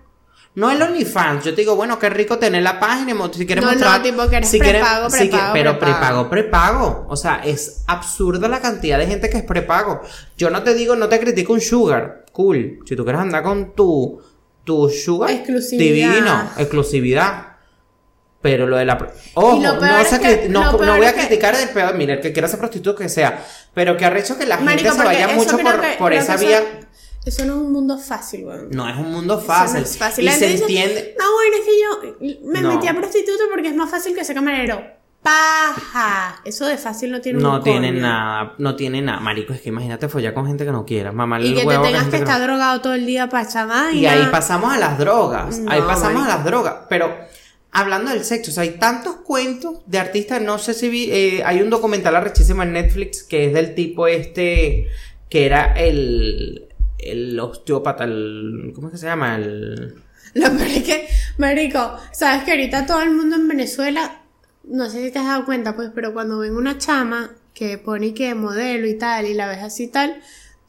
[SPEAKER 1] No el OnlyFans. Yo te digo, bueno, qué rico tener la página si quieres
[SPEAKER 2] No, no,
[SPEAKER 1] mostrar.
[SPEAKER 2] tipo que eres
[SPEAKER 1] si quieres-
[SPEAKER 2] prepago,
[SPEAKER 1] si que-
[SPEAKER 2] prepago,
[SPEAKER 1] pero
[SPEAKER 2] prepago.
[SPEAKER 1] prepago, prepago. O sea, es absurda la cantidad de gente que es prepago. Yo no te digo, no te critico un sugar. Cool. Si tú quieres andar con tu, tu sugar.
[SPEAKER 2] Exclusividad.
[SPEAKER 1] Divino. Exclusividad. Pero lo de la... Ojo, no,
[SPEAKER 2] es que-
[SPEAKER 1] no, no voy a criticar el peor. Mira, el que quiera ser prostituto que sea. Pero que arrecho que la gente se vaya mucho por,
[SPEAKER 2] que-
[SPEAKER 1] por esa vía.
[SPEAKER 2] Eso, eso no es un mundo fácil, weón.
[SPEAKER 1] No es un mundo fácil.
[SPEAKER 2] no es fácil.
[SPEAKER 1] Y se
[SPEAKER 2] dice,
[SPEAKER 1] entiende.
[SPEAKER 2] No, bueno, es que yo me
[SPEAKER 1] No.
[SPEAKER 2] metí a prostituto porque es más fácil que ser camarero. Paja. Eso de fácil no tiene un
[SPEAKER 1] No tiene
[SPEAKER 2] coño.
[SPEAKER 1] nada, no tiene nada. Marico, es que imagínate follar con gente que no quiera. Mamá,
[SPEAKER 2] Y que te tengas que
[SPEAKER 1] no-
[SPEAKER 2] estar drogado todo el día para vaina.
[SPEAKER 1] Y ahí pasamos a las drogas. ahí pasamos
[SPEAKER 2] marico.
[SPEAKER 1] a las drogas. Pero hablando del sexo, o sea, hay tantos cuentos de artistas. No sé si vi. eh, hay un documental arrechísimo en Netflix que es del tipo este. Que era el. El osteópata, el. ¿Cómo es que se llama? El.
[SPEAKER 2] Lo marico, sabes que ahorita todo el mundo en Venezuela, no sé si te has dado cuenta, pues, pero cuando ven una chama que pone que modelo y tal, y la ves así tal,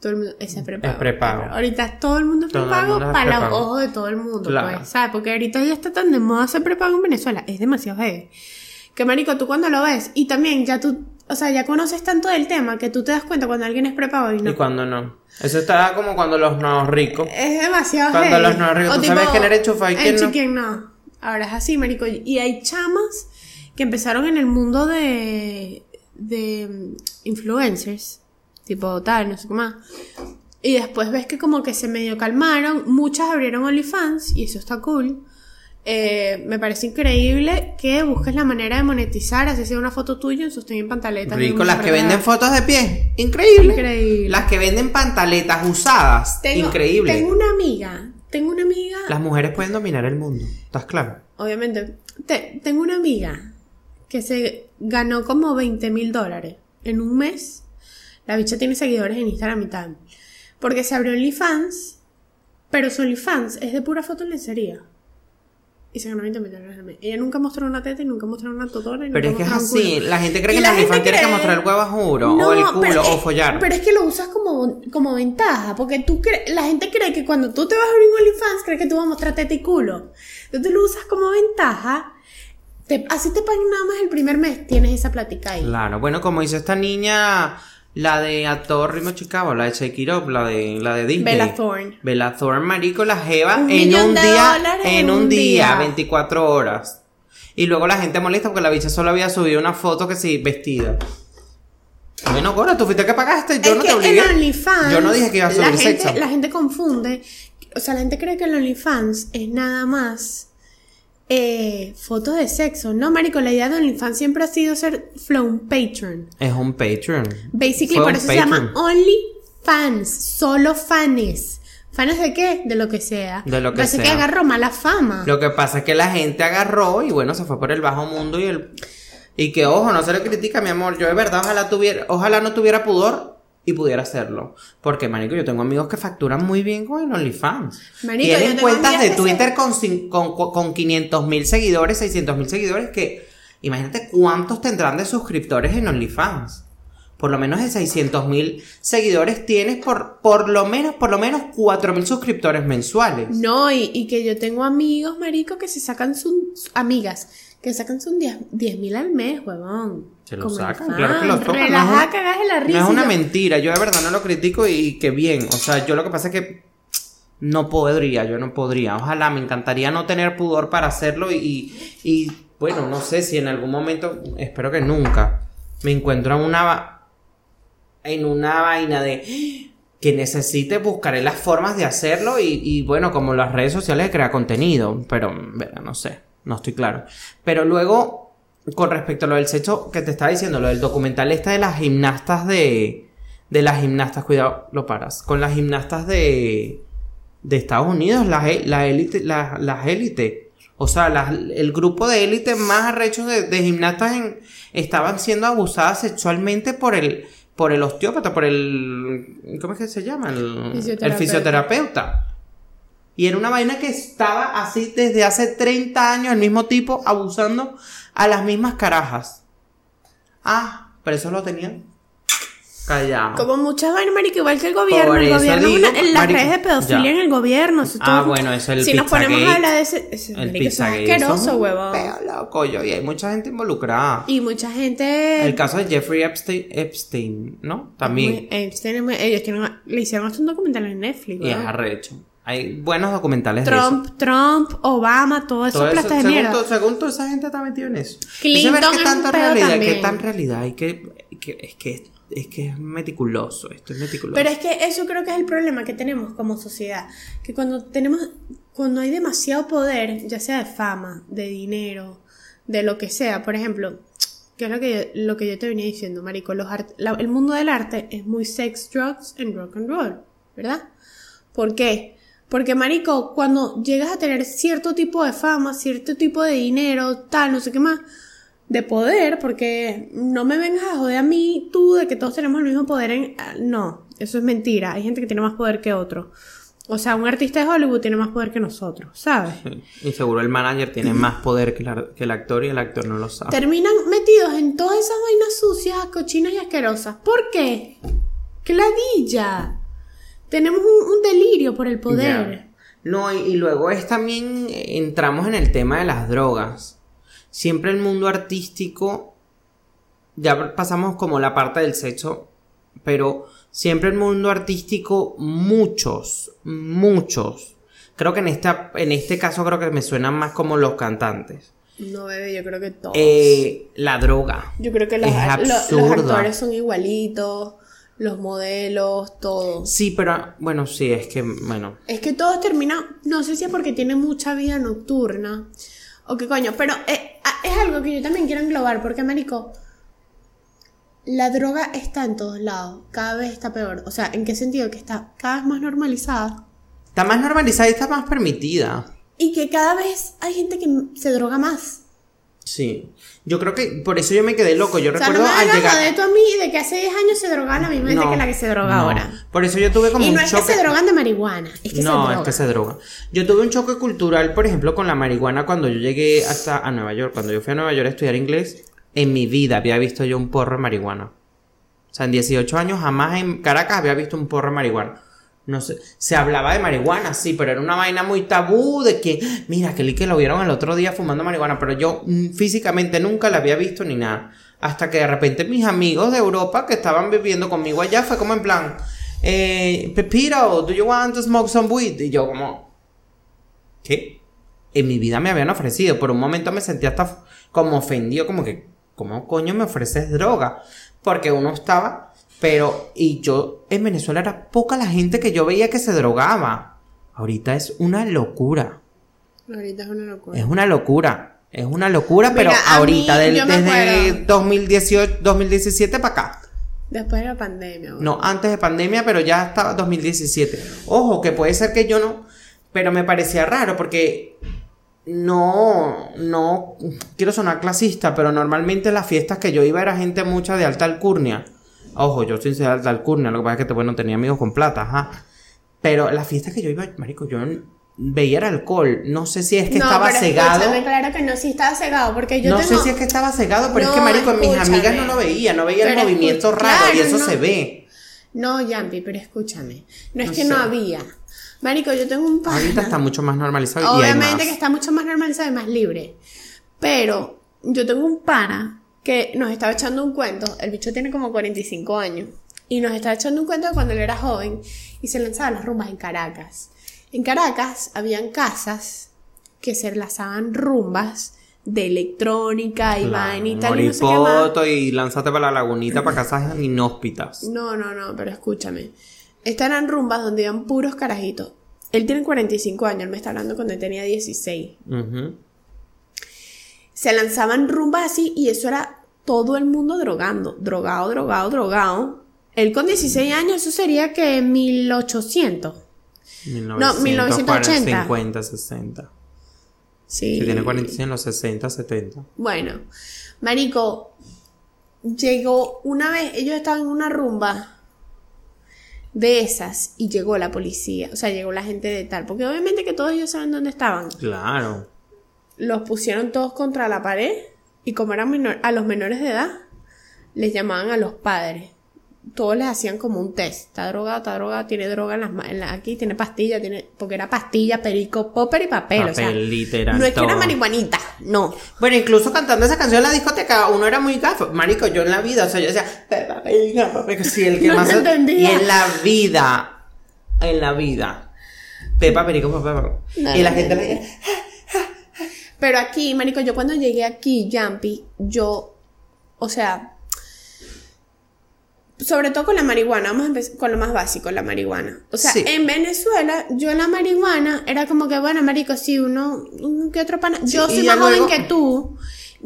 [SPEAKER 2] todo el mundo, ese es prepago.
[SPEAKER 1] Es prepago.
[SPEAKER 2] Ahorita todo el mundo es
[SPEAKER 1] Todo
[SPEAKER 2] prepago
[SPEAKER 1] mundo es
[SPEAKER 2] para
[SPEAKER 1] prepago.
[SPEAKER 2] los ojos de todo el mundo,
[SPEAKER 1] Claro.
[SPEAKER 2] pues, ¿sabes? Porque ahorita ya está tan de moda ser prepago en Venezuela, es demasiado heavy. Que marico, tú cuando lo ves, y también ya tú, o sea, ya conoces tanto del tema que tú te das cuenta cuando alguien es prepago y no.
[SPEAKER 1] Y cuando no. Eso está como cuando los no ricos.
[SPEAKER 2] Es demasiado
[SPEAKER 1] Cuando
[SPEAKER 2] heavy.
[SPEAKER 1] los no ricos,
[SPEAKER 2] O
[SPEAKER 1] tú sabes quién era enchufado y quién no.
[SPEAKER 2] quién no. Ahora es así, marico. Y hay chamas que empezaron en el mundo de, de influencers, tipo tal, no sé qué más. Y después ves que como que se medio calmaron, muchas abrieron OnlyFans y eso está cool. Eh, me parece increíble que busques la manera de monetizar, así sea una foto tuya en sostén en pantaletas.
[SPEAKER 1] Rico, las que venden fotos de pie. Increíble.
[SPEAKER 2] Increíble.
[SPEAKER 1] Las que venden pantaletas usadas.
[SPEAKER 2] Tengo-
[SPEAKER 1] Increíble.
[SPEAKER 2] Tengo una amiga, tengo una amiga
[SPEAKER 1] Las mujeres pueden dominar el mundo. ¿Estás claro?
[SPEAKER 2] obviamente, te- tengo una amiga que se ganó como 20 mil dólares en un mes. La bicha tiene seguidores en Instagram y tal. Porque se abrió OnlyFans, pero su OnlyFans es de pura foto en lencería. Y se ganó 20 mil dólares al mes. Ella nunca mostró una teta y nunca mostró una totona.
[SPEAKER 1] Pero es que es así. La gente cree
[SPEAKER 2] Y
[SPEAKER 1] que
[SPEAKER 2] la gente
[SPEAKER 1] OnlyFans tiene que mostrar el huevo a juro.
[SPEAKER 2] No,
[SPEAKER 1] o el culo. o follar.
[SPEAKER 2] Pero es que lo usas como, como ventaja, porque tú cre- la gente cree que cuando tú te vas a abrir un OnlyFans, cree que tú vas a mostrar teta y culo. Entonces lo usas como ventaja, te- así te pagan nada más el primer mes, tienes esa plática ahí.
[SPEAKER 1] Claro. Bueno, como dice esta niña, la de actor Ritmo Chicago, la de Shake la de, la de Disney.
[SPEAKER 2] Bella Thorne.
[SPEAKER 1] Bella Thorne, marico, la jeva
[SPEAKER 2] Un
[SPEAKER 1] en un
[SPEAKER 2] de
[SPEAKER 1] día. En un día, 24 horas. Y luego la gente molesta porque la bicha solo había subido una foto que sí, vestida. Bueno, Cora, tú fuiste que pagaste, yo
[SPEAKER 2] es
[SPEAKER 1] no
[SPEAKER 2] que
[SPEAKER 1] te obligué.
[SPEAKER 2] en OnlyFans,
[SPEAKER 1] Yo no dije que iba a
[SPEAKER 2] la
[SPEAKER 1] subir
[SPEAKER 2] gente,
[SPEAKER 1] sexo.
[SPEAKER 2] La gente confunde, o sea, la gente cree que el OnlyFans es nada más eh, fotos de sexo. No, marico, la idea de OnlyFans siempre ha sido ser flow un patron.
[SPEAKER 1] Es un Patreon.
[SPEAKER 2] Basically,
[SPEAKER 1] Fue
[SPEAKER 2] por eso se llama. OnlyFans, solo fans. ¿Fans de qué? De lo que sea.
[SPEAKER 1] De lo que
[SPEAKER 2] Parece que agarró mala fama.
[SPEAKER 1] Lo que pasa es que la gente agarró y bueno, se fue por el bajo mundo y el y que ojo, no se le critica, mi amor. Yo de verdad ojalá tuviera, ojalá no tuviera pudor y pudiera hacerlo. Porque, marico, yo tengo amigos que facturan muy bien con el OnlyFans.
[SPEAKER 2] Marico, yo
[SPEAKER 1] Tienen cuentas de
[SPEAKER 2] se-
[SPEAKER 1] Twitter con, con, con, con 500 mil seguidores, 600 mil seguidores que imagínate cuántos tendrán de suscriptores en OnlyFans. Por lo menos de 600 mil seguidores tienes por, por lo menos, por lo menos 4 mil suscriptores mensuales.
[SPEAKER 2] No, y, y que yo tengo amigos, marico, que se sacan sus amigas, que sacan sus 10 mil al mes, huevón.
[SPEAKER 1] Se lo
[SPEAKER 2] Como
[SPEAKER 1] sacan,
[SPEAKER 2] fan.
[SPEAKER 1] claro que lo tocan. Un-
[SPEAKER 2] cagás de la risa.
[SPEAKER 1] No es una
[SPEAKER 2] Yo-
[SPEAKER 1] mentira, yo de verdad no lo critico y que bien. O sea, yo lo que pasa es que no podría, yo no podría. Ojalá, me encantaría no tener pudor para hacerlo y, y, bueno, no sé si en algún momento, espero que nunca, me encuentro en una, en una vaina de que necesite, buscaré las formas de hacerlo y, y, bueno, como las redes sociales crea contenido, pero, verga, no sé, no estoy claro. Pero luego, con respecto a lo del sexo que te estaba diciendo, lo del documental este de las gimnastas de, de las gimnastas, cuidado, lo paras, con las gimnastas de, de Estados Unidos, las e- la élite, la- las élite. O sea, el grupo de élite más arrechos de, de gimnastas en- estaban siendo abusadas sexualmente por el, por el osteópata, por el, ¿cómo es que se llama? El el
[SPEAKER 2] Fisioterapeuta.
[SPEAKER 1] Y era una vaina que estaba así desde hace 30 años, el mismo tipo abusando a las mismas carajas. Ah, pero eso lo tenían callado.
[SPEAKER 2] Como muchas vainas, marico, igual que el gobierno.
[SPEAKER 1] Por
[SPEAKER 2] el gobierno
[SPEAKER 1] digo,
[SPEAKER 2] una- en las
[SPEAKER 1] marico,
[SPEAKER 2] redes de pedofilia
[SPEAKER 1] ya.
[SPEAKER 2] en el gobierno. eso
[SPEAKER 1] Ah,
[SPEAKER 2] todo-
[SPEAKER 1] bueno, eso es el
[SPEAKER 2] Si nos ponemos a hablar de ese. ese
[SPEAKER 1] El
[SPEAKER 2] marico, eso es
[SPEAKER 1] Pizzagate. eso es
[SPEAKER 2] asqueroso, huevón.
[SPEAKER 1] peo loco, yo, y hay mucha gente involucrada.
[SPEAKER 2] Y mucha gente.
[SPEAKER 1] El caso de Jeffrey Epstein, Epstein ¿no? También.
[SPEAKER 2] Muy- Epstein ellos tienen, le hicieron hasta un documental en Netflix.
[SPEAKER 1] Y es arrecho. Hay buenos documentales de
[SPEAKER 2] Trump, Trump, Obama, todo eso
[SPEAKER 1] Todo eso,
[SPEAKER 2] de
[SPEAKER 1] según,
[SPEAKER 2] mierda.
[SPEAKER 1] según toda esa gente está metida en eso.
[SPEAKER 2] Clinton
[SPEAKER 1] Eso es
[SPEAKER 2] un
[SPEAKER 1] tanta realidad, qué
[SPEAKER 2] también.
[SPEAKER 1] tan realidad hay que, que- es que es que es meticuloso, esto es meticuloso.
[SPEAKER 2] Pero es que eso creo que es el problema que tenemos como sociedad. Que cuando tenemos, cuando hay demasiado poder, ya sea de fama, de dinero, de lo que sea, por ejemplo, que es lo que yo, lo que yo te venía diciendo, Marico, los art- la- el mundo del arte es muy sex, drugs and rock and roll, ¿verdad? ¿Por qué? Porque, Marico, cuando llegas a tener cierto tipo de fama, cierto tipo de dinero, tal, no sé qué más, de poder, porque no me vengas a joder a mí tú de que todos tenemos el mismo poder en... ah, No, eso es mentira. Hay gente que tiene más poder que otro. O sea, un artista de Hollywood tiene más poder que nosotros, ¿sabes?
[SPEAKER 1] Sí. Y seguro el manager tiene más poder que, la- que el actor y el actor no lo sabe.
[SPEAKER 2] Terminan metidos en todas esas vainas sucias, cochinas y asquerosas. ¿Por qué? ¡Qué ladilla! Tenemos un, un delirio por el poder.
[SPEAKER 1] No, y, y luego es también eh, entramos en el tema de las drogas. Siempre el mundo artístico, ya pasamos como la parte del sexo, pero siempre el mundo artístico, muchos, muchos. Creo que en, esta, en este caso creo que me suenan más como los cantantes.
[SPEAKER 2] No, bebé, yo creo que todos.
[SPEAKER 1] Eh, la droga.
[SPEAKER 2] yo creo que los,
[SPEAKER 1] es
[SPEAKER 2] lo- los actores son igualitos, los modelos, todo.
[SPEAKER 1] Sí, pero bueno, sí, es que, bueno.
[SPEAKER 2] Es que todos terminan, no sé si es porque tienen mucha vida nocturna o qué coño, pero eh, a- es algo que yo también quiero englobar, porque, Marico, la droga está en todos lados, cada vez está peor. O sea, ¿en qué sentido? Que está cada vez más normalizada
[SPEAKER 1] Está más normalizada y está más permitida.
[SPEAKER 2] y que cada vez hay gente que se droga más.
[SPEAKER 1] Sí. Yo creo que por eso yo me quedé loco. Yo
[SPEAKER 2] O sea, no
[SPEAKER 1] recuerdo
[SPEAKER 2] me
[SPEAKER 1] al llegar.
[SPEAKER 2] joder tú a mí de que hace 10 años se drogaba la misma gente
[SPEAKER 1] No,
[SPEAKER 2] que la que se droga
[SPEAKER 1] no.
[SPEAKER 2] ahora.
[SPEAKER 1] Por eso yo tuve como
[SPEAKER 2] Y
[SPEAKER 1] un
[SPEAKER 2] no es
[SPEAKER 1] choque.
[SPEAKER 2] que se drogan de marihuana, es que se
[SPEAKER 1] no, es que se droga. Yo tuve un choque cultural, por ejemplo, con la marihuana cuando yo llegué hasta a Nueva York. Cuando yo fui a Nueva York a estudiar inglés, en mi vida había visto yo un porro de marihuana. O sea, en 18 años jamás en Caracas había visto un porro de marihuana. No sé, se hablaba de marihuana, sí, pero era una vaina muy tabú de que, mira, que que lo vieron el otro día fumando marihuana, pero yo mm, físicamente nunca la había visto ni nada. Hasta que de repente mis amigos de Europa que estaban viviendo conmigo allá fue como en plan, eh, Pepito, do you want to smoke some weed? Y yo como, ¿qué? En mi vida me habían ofrecido. Por un momento me sentí hasta como ofendido, como que, ¿cómo coño me ofreces droga? Porque uno estaba, pero, y yo, en Venezuela era poca la gente que yo veía que se drogaba. Ahorita es una locura.
[SPEAKER 2] Ahorita es una locura.
[SPEAKER 1] Es una locura. Es una locura, pero
[SPEAKER 2] Mira, a
[SPEAKER 1] ahorita,
[SPEAKER 2] mí,
[SPEAKER 1] del- desde
[SPEAKER 2] acuerdo.
[SPEAKER 1] 2018, 2017 para acá.
[SPEAKER 2] Después de la pandemia.
[SPEAKER 1] No, antes de pandemia, pero ya estaba 2017. Ojo, que puede ser que yo no, pero me parecía raro porque no, no, quiero sonar clasista, pero normalmente las fiestas que yo iba era gente mucha de alta alcurnia. Ojo, yo soy de alcurnia, lo que pasa es que bueno, tenía amigos con plata, ajá. Pero las fiestas que yo iba, marico, yo veía el alcohol. No sé si es que
[SPEAKER 2] No,
[SPEAKER 1] estaba
[SPEAKER 2] pero
[SPEAKER 1] cegado.
[SPEAKER 2] escúchame, claro que no, sí estaba cegado, porque yo
[SPEAKER 1] no
[SPEAKER 2] tengo...
[SPEAKER 1] sé si es que estaba cegado, pero es que marico, en mis
[SPEAKER 2] escúchame.
[SPEAKER 1] amigas no lo veía, no veía el movimiento raro y eso
[SPEAKER 2] no.
[SPEAKER 1] se ve.
[SPEAKER 2] No, Yampi, pero escúchame. No es que
[SPEAKER 1] sé.
[SPEAKER 2] no había. Marico, yo tengo un pana.
[SPEAKER 1] Ahorita está mucho más normalizado y hay
[SPEAKER 2] Obviamente
[SPEAKER 1] más.
[SPEAKER 2] que está mucho más normalizado y más libre. Pero yo tengo un pana que nos estaba echando un cuento. El bicho tiene como 45 años. Y nos estaba echando un cuento de cuando él era joven y se lanzaba las rumbas en Caracas. En Caracas habían casas que se lanzaban rumbas de electrónica y vaina y tal y no sé qué más.
[SPEAKER 1] Moripoto y lánzate para la lagunita para casas inhóspitas.
[SPEAKER 2] No, no, no, pero escúchame. Estas eran rumbas donde iban puros carajitos. Él tiene 45 años, él me está hablando cuando él tenía 16.
[SPEAKER 1] Ujú.
[SPEAKER 2] Se lanzaban rumbas así y eso era todo el mundo drogando. Drogado, drogado, drogado. Él con 16 años, eso sería que 1800. 1980.
[SPEAKER 1] 50, 60.
[SPEAKER 2] Sí.
[SPEAKER 1] Si tiene 46 en los 60, 70.
[SPEAKER 2] Bueno, Marico, llegó una vez, ellos estaban en una rumba de esas y llegó la policía, o sea, llegó la gente de tal, porque obviamente que todos ellos saben dónde estaban.
[SPEAKER 1] Claro.
[SPEAKER 2] Los pusieron todos contra la pared y como eran menor- a los menores de edad, les llamaban a los padres. Todos les hacían como un test. Está drogada, está drogada, tiene droga en las, ma- en la- aquí, tiene pastilla, tiene. Porque era pastilla, perico, popper y papel. o sea,
[SPEAKER 1] Papel, literal,
[SPEAKER 2] no es que era marihuanita, no.
[SPEAKER 1] Bueno, incluso cantando esa canción en la discoteca, uno era muy gafo. Marico, yo en la vida, o sea, yo decía, Pepa Perico, Pepa Perico", sí, el que
[SPEAKER 2] No
[SPEAKER 1] más.
[SPEAKER 2] te entendía.
[SPEAKER 1] Y en la vida, en la vida, Pepa Perico.
[SPEAKER 2] No,
[SPEAKER 1] y la
[SPEAKER 2] no,
[SPEAKER 1] gente le
[SPEAKER 2] no. Pero aquí, marico, yo cuando llegué aquí, Jumpy, yo, o sea, sobre todo con la marihuana, vamos a empezar con lo más básico, la marihuana. O sea,
[SPEAKER 1] Sí.
[SPEAKER 2] en Venezuela, yo la marihuana era como que, bueno, marico, sí, uno, uno que otro pana. yo soy más joven
[SPEAKER 1] luego-
[SPEAKER 2] que tú.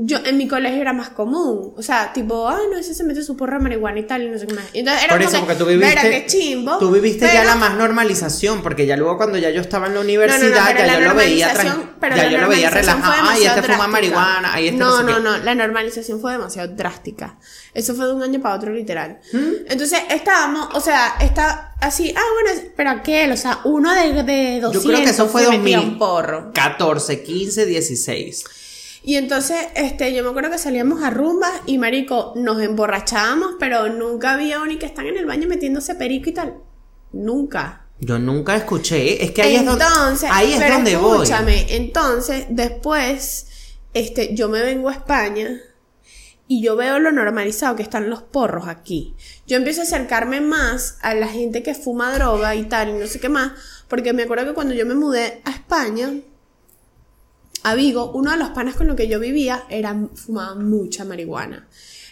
[SPEAKER 2] Yo, en mi colegio era más común. O sea, tipo, ah, no, ese se mete su porra de marihuana y tal, y no sé qué más. Entonces era
[SPEAKER 1] Por
[SPEAKER 2] como
[SPEAKER 1] eso,
[SPEAKER 2] que,
[SPEAKER 1] porque tú viviste.
[SPEAKER 2] "Verga, qué chimbo.
[SPEAKER 1] Tú viviste ya
[SPEAKER 2] pero-
[SPEAKER 1] la más normalización, porque ya luego cuando ya yo estaba en la universidad,
[SPEAKER 2] no, no, pero
[SPEAKER 1] ya yo lo veía
[SPEAKER 2] pero
[SPEAKER 1] ya yo lo veía relajado. Ay, este fuma marihuana, ay, este
[SPEAKER 2] no, no,
[SPEAKER 1] qué".
[SPEAKER 2] no, la normalización fue demasiado drástica. Eso fue de un año para otro, literal.
[SPEAKER 1] ¿Mm?
[SPEAKER 2] Entonces estábamos, o sea, está así, ah, bueno, pero aquel, o sea, uno de, de 200
[SPEAKER 1] Yo creo que eso fue
[SPEAKER 2] se metía
[SPEAKER 1] 2000.
[SPEAKER 2] un porro.
[SPEAKER 1] 14, 15, 16.
[SPEAKER 2] Y entonces, este, yo me acuerdo que salíamos a rumbas y marico, nos emborrachábamos, pero nunca había ni que están en el baño metiéndose perico y tal. Nunca.
[SPEAKER 1] Yo nunca escuché, es que ahí es donde, ahí es
[SPEAKER 2] pero
[SPEAKER 1] donde voy.
[SPEAKER 2] escúchame, entonces, después, este, yo me vengo a España y yo veo lo normalizado que están los porros aquí. Yo empiezo a acercarme más a la gente que fuma droga y tal, y no sé qué más, porque me acuerdo que cuando yo me mudé a España, a Vigo, uno de los panas con los que yo vivía era fumaba mucha marihuana.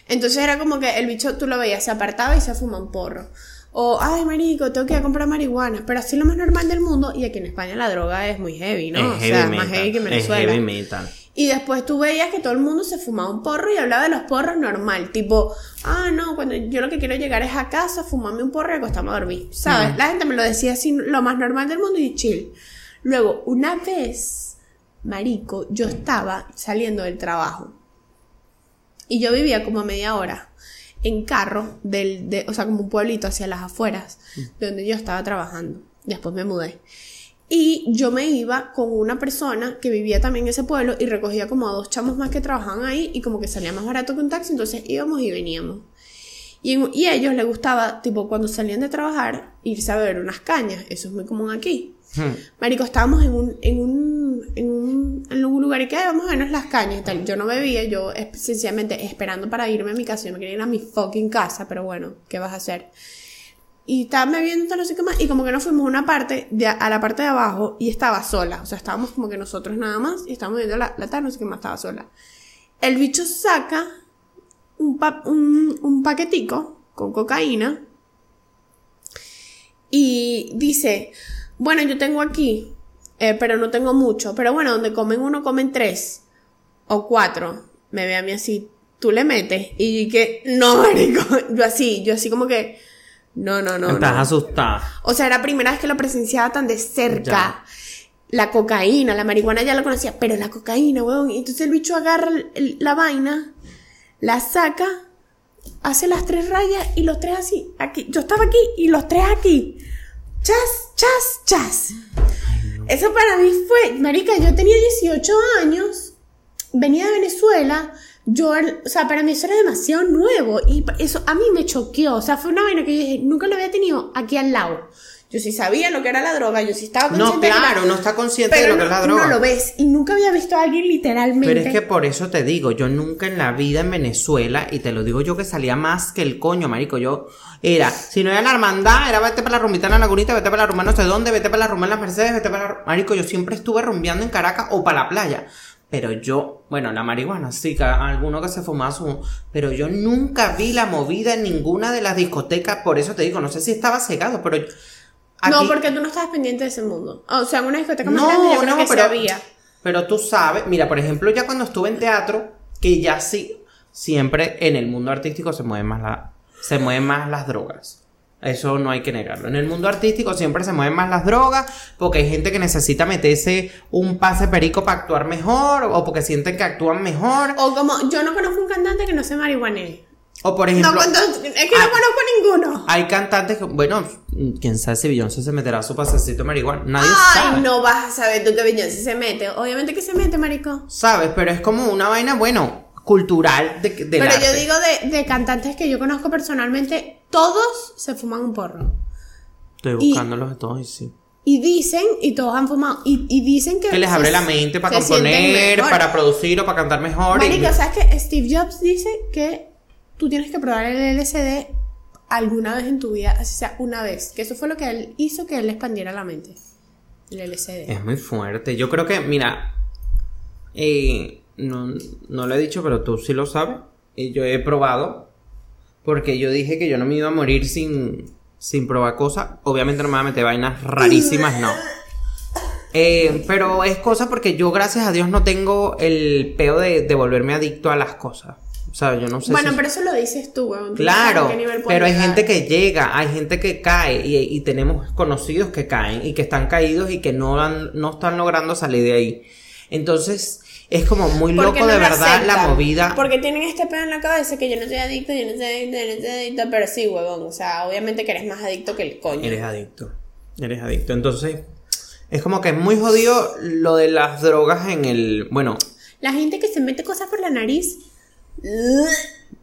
[SPEAKER 2] Entonces era como que el bicho tú lo veías, se apartaba y se fuma un porro. O, ay, marico, tengo que ir a comprar marihuana. Pero así lo más normal del mundo. Y aquí en España la droga es muy heavy, ¿no?
[SPEAKER 1] Es
[SPEAKER 2] o sea, más heavy que en
[SPEAKER 1] es
[SPEAKER 2] Venezuela.
[SPEAKER 1] heavy metal.
[SPEAKER 2] Y después tú veías que todo el mundo se fumaba un porro y hablaba de los porros normal. Tipo, ah, no, cuando yo lo que quiero llegar es a casa, fumarme un porro y acostarme a dormir. ¿Sabes? La gente me lo decía así, lo más normal del mundo y chill. Luego, una vez, marico, yo estaba saliendo del trabajo. Y yo vivía como a media hora en carro, del, de, o sea, como un pueblito hacia las afueras, de donde yo estaba trabajando. Después me mudé. Y yo me iba con una persona que vivía también en ese pueblo y recogía como a dos chamos más que trabajaban ahí y como que salía más barato que un taxi, entonces íbamos y veníamos. Y, y a ellos les gustaba, tipo, cuando salían de trabajar, irse a beber unas cañas. Eso es muy común aquí.
[SPEAKER 1] Hmm.
[SPEAKER 2] Marico, estábamos en un, en un, en un, lugar que "Ay, vamos a vernos las cañas y tal. Yo no bebía, yo sencillamente esperando para irme a mi casa. Yo me quería ir a mi fucking casa, pero bueno, ¿qué vas a hacer? Y estaba bebiendo no sé qué más. Y como que nos fuimos a una parte, de, a la parte de abajo, y estaba sola. O sea, estábamos como que nosotros nada más, y estábamos viendo la, la tarde, no sé qué más, estaba sola. El bicho saca un, pa- un, un paquetico con cocaína y dice, bueno, yo tengo aquí, eh, pero no tengo mucho. Pero bueno, donde comen uno, comen tres o cuatro. Me ve a mí así, tú le metes. Y que, no, marico. Yo así, yo así como que, no, no, no.
[SPEAKER 1] Estás
[SPEAKER 2] no.
[SPEAKER 1] asustada.
[SPEAKER 2] O sea, era la primera vez que lo presenciaba tan de cerca.
[SPEAKER 1] Ya.
[SPEAKER 2] La cocaína, la marihuana ya la conocía, pero la cocaína, weón. Y entonces el bicho agarra la vaina, la saca, hace las tres rayas y los tres así. Aquí, yo estaba aquí y los tres aquí. Chas, chas, chas. Eso para mí fue, marica, yo tenía 18 años, venía de Venezuela, yo, o sea, para mí eso era demasiado nuevo y eso a mí me choqueó, o sea, fue una vaina que yo dije, nunca lo había tenido aquí al lado. Yo sí sabía lo que era la droga, yo sí estaba consciente
[SPEAKER 1] No,
[SPEAKER 2] de que era-
[SPEAKER 1] claro, no está consciente de lo que es la droga.
[SPEAKER 2] No lo ves y nunca había visto a alguien literalmente.
[SPEAKER 1] Pero es que por eso te digo, yo nunca en la vida en Venezuela, y te lo digo yo que salía más que el coño, marico, yo era, si no era la hermandad, era vete para la rumbita en la lagunita, vete para la rumba no sé dónde, vete para la rumba en las Mercedes, vete para la... Marico, yo siempre estuve rumbeando en Caracas o para la playa. Pero yo, bueno, la marihuana, sí, que alguno que se fumaba su... Pero yo nunca vi la movida en ninguna de las discotecas, por eso te digo, no sé si estaba cegado, pero...
[SPEAKER 2] No, porque tú no estabas pendiente de ese mundo. O sea, en una discoteca más
[SPEAKER 1] no,
[SPEAKER 2] grande yo creo
[SPEAKER 1] no,
[SPEAKER 2] que sí
[SPEAKER 1] pero,
[SPEAKER 2] había.
[SPEAKER 1] pero tú sabes, mira, por ejemplo, ya cuando estuve en teatro, que ya sí, siempre en el mundo artístico se mueven más, la, se mueven más las drogas. Eso no hay que negarlo. En el mundo artístico siempre se mueven más las drogas porque hay gente que necesita meterse un pase perico para actuar mejor o porque sienten que actúan mejor.
[SPEAKER 2] O como, yo no conozco un cantante que no se marihuane.
[SPEAKER 1] O por ejemplo,
[SPEAKER 2] No, es que no conozco ninguno.
[SPEAKER 1] hay cantantes que, bueno, quién sabe si Beyoncé se meterá su pasecito marihuana. Nadie
[SPEAKER 2] Ay,
[SPEAKER 1] sabe.
[SPEAKER 2] no vas a saber tú que Beyoncé se mete. Obviamente que se mete, marico.
[SPEAKER 1] ¿Sabes? Pero es como una vaina, bueno, cultural de, del
[SPEAKER 2] Pero
[SPEAKER 1] arte.
[SPEAKER 2] yo digo de, de cantantes que yo conozco personalmente, todos se fuman un porro.
[SPEAKER 1] Estoy buscándolos de todos y sí.
[SPEAKER 2] Y dicen, y todos han fumado, y, y dicen que...
[SPEAKER 1] Que les abre la mente para componer, para producir o para cantar mejor. y-
[SPEAKER 2] Marica, ¿sabes que Steve Jobs dice que tú tienes que probar el LSD alguna vez en tu vida, así sea una vez? Que eso fue lo que él hizo que él expandiera la mente. El LSD.
[SPEAKER 1] Es muy fuerte. Yo creo que, mira, eh, no, no lo he dicho, pero tú sí lo sabes. Y yo he probado. Porque yo dije que yo no me iba a morir sin, sin probar cosas. Obviamente no me voy a meter vainas rarísimas, no. Eh, pero es cosa porque yo, gracias a Dios, no tengo el peo de volverme adicto a las cosas. O sea, yo no sé
[SPEAKER 2] bueno,
[SPEAKER 1] si...
[SPEAKER 2] pero eso lo dices tú, weón.
[SPEAKER 1] Claro, pero hay
[SPEAKER 2] llegar.
[SPEAKER 1] gente que llega, hay gente que cae y, y tenemos conocidos que caen y que están caídos y que no, han- no están logrando salir de ahí. Entonces, es como muy loco
[SPEAKER 2] no
[SPEAKER 1] de verdad la movida.
[SPEAKER 2] Porque tienen este pedo en la cabeza que yo no soy adicto, yo no soy adicto, yo no soy adicto, pero sí, huevón. O sea, obviamente que eres más adicto que el coño.
[SPEAKER 1] Eres adicto, eres adicto. Entonces, es como que es muy jodido lo de las drogas en el... Bueno,
[SPEAKER 2] La gente que se mete cosas por la nariz.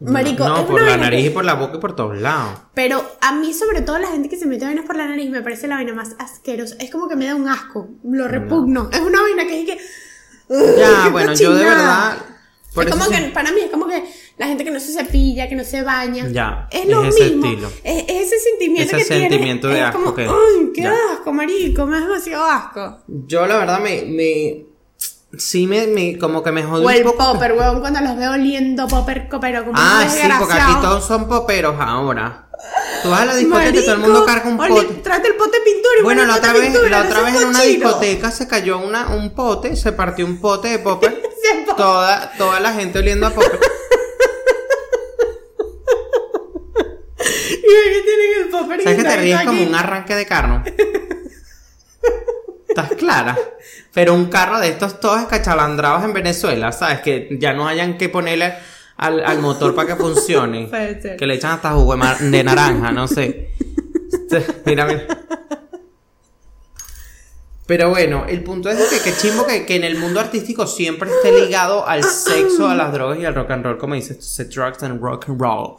[SPEAKER 2] Marico,
[SPEAKER 1] no,
[SPEAKER 2] es
[SPEAKER 1] por la nariz
[SPEAKER 2] que-
[SPEAKER 1] y por la boca y por todos lados.
[SPEAKER 2] Pero a mí, sobre todo, la gente que se mete vainas por la nariz me parece la vaina más asquerosa. Es como que me da un asco. Lo repugno. Es una vaina que es que.
[SPEAKER 1] Ya,
[SPEAKER 2] ¡Qué
[SPEAKER 1] bueno, yo de verdad...
[SPEAKER 2] es como
[SPEAKER 1] sí-
[SPEAKER 2] que, para mí, es como que la gente que no se cepilla, que no se baña.
[SPEAKER 1] Ya,
[SPEAKER 2] Es lo
[SPEAKER 1] es ese
[SPEAKER 2] mismo.
[SPEAKER 1] estilo.
[SPEAKER 2] Es, es ese sentimiento
[SPEAKER 1] Ese
[SPEAKER 2] que
[SPEAKER 1] sentimiento de
[SPEAKER 2] es
[SPEAKER 1] asco
[SPEAKER 2] como,
[SPEAKER 1] que-
[SPEAKER 2] ¡Ay, qué
[SPEAKER 1] ya.
[SPEAKER 2] asco, marico! Me da demasiado asco.
[SPEAKER 1] Yo la verdad me... me sí me, me- como que me jodí
[SPEAKER 2] O
[SPEAKER 1] un
[SPEAKER 2] el
[SPEAKER 1] poco.
[SPEAKER 2] popper, weón, cuando los veo oliendo popper, copero, como
[SPEAKER 1] Ah, sí, porque aquí todos son poperos ahora. Tú vas a la discoteca y todo el mundo carga un pote.
[SPEAKER 2] Trate el pote de pintura y
[SPEAKER 1] Bueno, la otra vez,
[SPEAKER 2] pintura,
[SPEAKER 1] la otra vez en una discoteca se cayó una, un pote, se partió un pote de popper. Toda, toda la gente oliendo a popper.
[SPEAKER 2] Y que tienen el popper
[SPEAKER 1] ¿Sabes que te ríes como un arranque de carro? ¿Estás clara? Pero un carro de estos todos escachalandrados en Venezuela, ¿sabes? Que ya no hayan que ponerle al, al motor para que funcione.
[SPEAKER 2] Puede ser.
[SPEAKER 1] Que le echan hasta jugo de, naranja, no sé. Mira, mira. Pero bueno, el punto es que, que chimbo que, que en el mundo artístico siempre esté ligado al sexo, a las drogas y al rock and roll, como dices, drugs and rock and roll.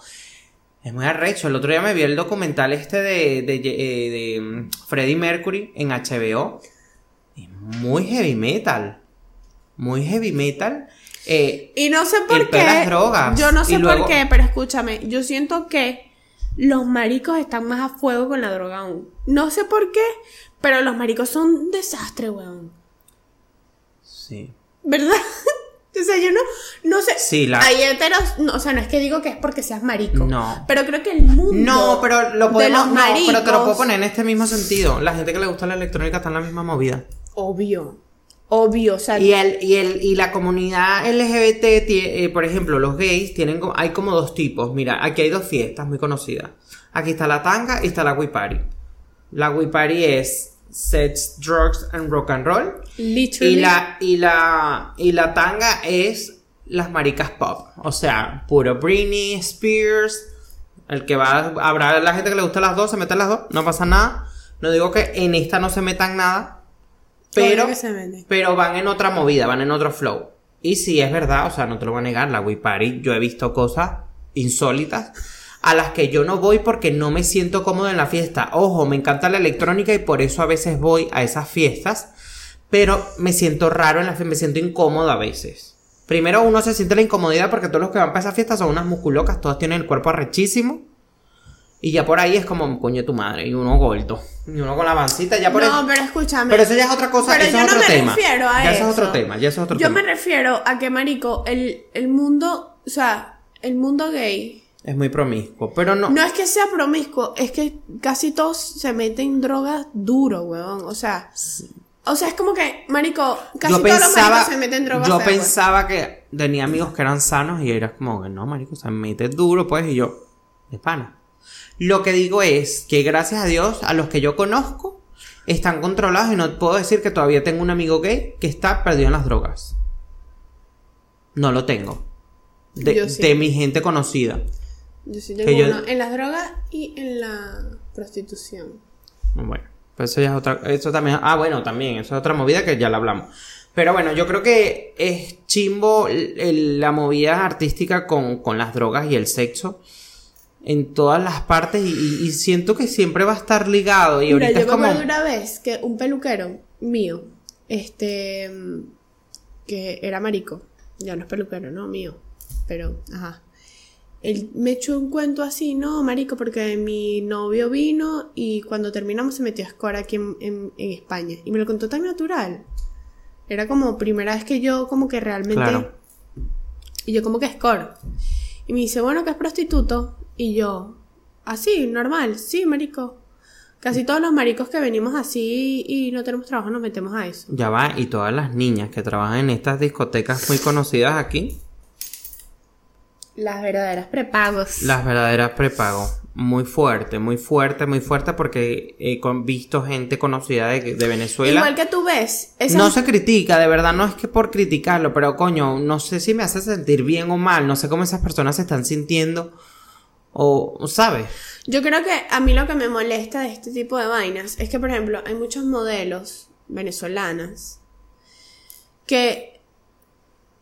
[SPEAKER 1] Es muy arrecho. El otro día me vi el documental este de, de, eh, de, mm, Freddie Mercury en HBO. Es muy heavy metal. Muy heavy metal. Eh,
[SPEAKER 2] Y no sé por
[SPEAKER 1] de
[SPEAKER 2] qué.
[SPEAKER 1] las drogas.
[SPEAKER 2] Yo no sé
[SPEAKER 1] luego-
[SPEAKER 2] por qué, pero escúchame. Yo siento que los maricos están más a fuego con la droga aún. No sé por qué, pero los maricos son un desastre, weón.
[SPEAKER 1] sí.
[SPEAKER 2] ¿Verdad? o sea, yo no, no sé.
[SPEAKER 1] Sí, la-
[SPEAKER 2] Hay heteros, no, o sea, no es que digo que es porque seas marico.
[SPEAKER 1] No.
[SPEAKER 2] Pero creo que el mundo.
[SPEAKER 1] No, pero lo
[SPEAKER 2] de
[SPEAKER 1] podemos.
[SPEAKER 2] los
[SPEAKER 1] No, pero te lo puedo poner en este mismo sentido. La gente que le gusta la electrónica está en la misma movida.
[SPEAKER 2] Obvio. Obvio, o sea.
[SPEAKER 1] Y el, y el, y la comunidad LGBT, eh, por ejemplo, los gays tienen como- hay como dos tipos. Mira, aquí hay dos fiestas muy conocidas. Aquí está la tanga y está la Wipari. La Wipari es sex, drugs and rock and roll.
[SPEAKER 2] literally.
[SPEAKER 1] Y la, y la, y la tanga es las maricas pop. O sea, puro Britney, Spears. El que va, habrá la gente que le gusta las dos, se meten las dos, no pasa nada. No digo que en esta no se metan nada. Pero, pero van en otra movida, van en otro flow. Y sí, es verdad, o sea, no te lo voy a negar, la Wii Party, yo he visto cosas insólitas a las que yo no voy porque no me siento cómodo en la fiesta. Ojo, me encanta la electrónica y por eso a veces voy a esas fiestas, pero me siento raro en la fiesta, me siento incómodo a veces. Primero uno se siente la incomodidad porque todos los que van para esa fiesta son unas musculocas, todas tienen el cuerpo arrechísimo. Y ya por ahí es como, coño, tu madre, y uno gordo. Y uno con la pancita, ya por
[SPEAKER 2] no, pero escúchame.
[SPEAKER 1] pero eso ya es otra cosa,
[SPEAKER 2] Pero
[SPEAKER 1] eso
[SPEAKER 2] yo
[SPEAKER 1] es
[SPEAKER 2] no
[SPEAKER 1] otro
[SPEAKER 2] me
[SPEAKER 1] tema.
[SPEAKER 2] refiero a
[SPEAKER 1] ya
[SPEAKER 2] eso.
[SPEAKER 1] es otro tema, ya eso es otro
[SPEAKER 2] Yo
[SPEAKER 1] tema.
[SPEAKER 2] me refiero a que, marico, el, el mundo, o sea, el mundo gay,
[SPEAKER 1] Es muy promiscuo, pero no.
[SPEAKER 2] no es que sea promiscuo, es que casi todos se meten drogas duro, weón. O sea, o sea, es como que, marico, casi
[SPEAKER 1] yo
[SPEAKER 2] todos los maricos se meten drogas.
[SPEAKER 1] yo
[SPEAKER 2] weón.
[SPEAKER 1] pensaba que tenía amigos que eran sanos y era como que no, marico, se mete duro, pues, y yo, de pana. Lo que digo es que gracias a Dios, a los que yo conozco, están controlados y no puedo decir que todavía tengo un amigo gay que está perdido en las drogas. No lo tengo. De,
[SPEAKER 2] Yo sí.
[SPEAKER 1] de mi gente conocida.
[SPEAKER 2] Yo sí
[SPEAKER 1] que
[SPEAKER 2] tengo
[SPEAKER 1] yo-
[SPEAKER 2] uno en las drogas y en la prostitución.
[SPEAKER 1] Bueno, pues eso ya es otra. Eso también. Ah, bueno, también. Eso es otra movida que ya la hablamos. Pero bueno, yo creo que es chimbo la movida artística con, las drogas y el sexo en todas las partes y, siento que siempre va a estar ligado. Y ahorita
[SPEAKER 2] yo
[SPEAKER 1] es como...
[SPEAKER 2] una vez que un peluquero mío, este, que era marico, ya no es peluquero, no mío, pero, ajá. Él me echó un cuento así, no, marico, porque mi novio vino y cuando terminamos se metió a score aquí en, en España. Y me lo contó tan natural. Era como primera vez que yo como que realmente... Y yo como que score. Y me dice, bueno, que es prostituto. Y yo, así, normal, sí, marico. Casi todos los maricos que venimos así y no tenemos trabajo nos metemos a eso.
[SPEAKER 1] Ya va, y todas las niñas que trabajan en estas discotecas muy conocidas aquí.
[SPEAKER 2] Las verdaderas prepagos.
[SPEAKER 1] Las verdaderas prepagos muy fuerte, muy fuerte, muy fuerte porque he visto gente conocida de, Venezuela.
[SPEAKER 2] Igual que tú ves.
[SPEAKER 1] No se critica, de verdad, no es que por criticarlo, pero coño, no sé si me hace sentir bien o mal, no sé cómo esas personas se están sintiendo o, ¿sabes?
[SPEAKER 2] Yo creo que a mí lo que me molesta de este tipo de vainas es que, por ejemplo, hay muchos modelos venezolanas que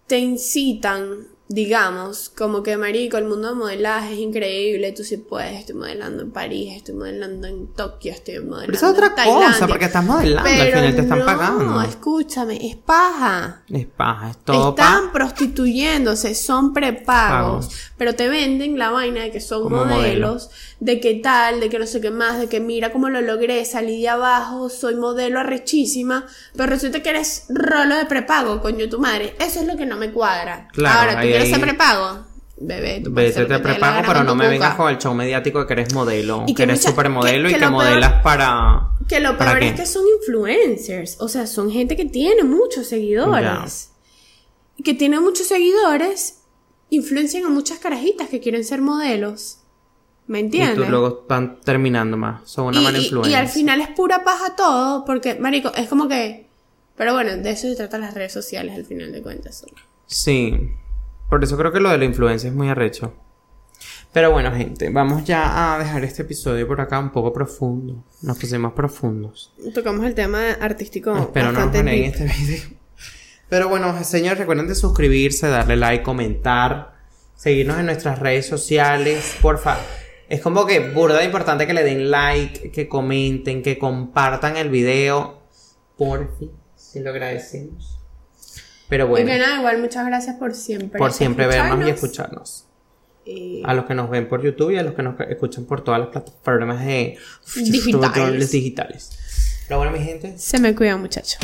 [SPEAKER 2] te incitan digamos, como que marico, el mundo de modelaje es increíble, tú sí puedes, estoy modelando en París, estoy modelando en Tokio, estoy modelando Pero es
[SPEAKER 1] otra cosa, porque estás modelando, al final te están pagando. No,
[SPEAKER 2] escúchame, es paja.
[SPEAKER 1] Es paja, es todo
[SPEAKER 2] Están prostituyéndose, son prepagos, pero te venden la vaina de que son modelos, de que tal, de que no sé qué más, de que mira cómo lo logré, salí de abajo, soy modelo arrechísima, pero resulta que eres rolo de prepago, coño tu madre. Eso es lo que no me cuadra. Claro, Ahora, ¿tú quieres ser prepago? Bebé, tú
[SPEAKER 1] puedes te prepago, pero no me vengas con el show mediático de que eres modelo, que, eres supermodelo y que, modelas para.
[SPEAKER 2] Que lo peor es que son influencers, o sea, son gente que tiene muchos seguidores. Que tiene muchos seguidores, influencian a muchas carajitas que quieren ser modelos. ¿Me entiendes?
[SPEAKER 1] Y luego están terminando más. Son una mala influencia.
[SPEAKER 2] Y, al final es pura paja todo, porque, marico, es como que. Pero bueno, de eso se tratan las redes sociales al final de cuentas.
[SPEAKER 1] Sí. Por eso creo que lo de la influencia es muy arrecho. Pero bueno, gente, vamos ya a dejar este episodio por acá un poco profundo. Nos pusimos profundos.
[SPEAKER 2] Tocamos el tema artístico.
[SPEAKER 1] Espero no nos en este video. Pero bueno, señores, recuerden de suscribirse, darle like, comentar, seguirnos en nuestras redes sociales, por favor es como que burda importante que le den like, que comenten, que compartan el video. Por fin, si lo agradecemos. Pero bueno.
[SPEAKER 2] Y que nada, igual muchas gracias por siempre.
[SPEAKER 1] Por siempre vernos y escucharnos. A los que nos ven por YouTube y a los que nos escuchan por todas las plataformas de
[SPEAKER 2] digitales.
[SPEAKER 1] digitales. Pero bueno, mi gente.
[SPEAKER 2] Se me cuida, muchacho.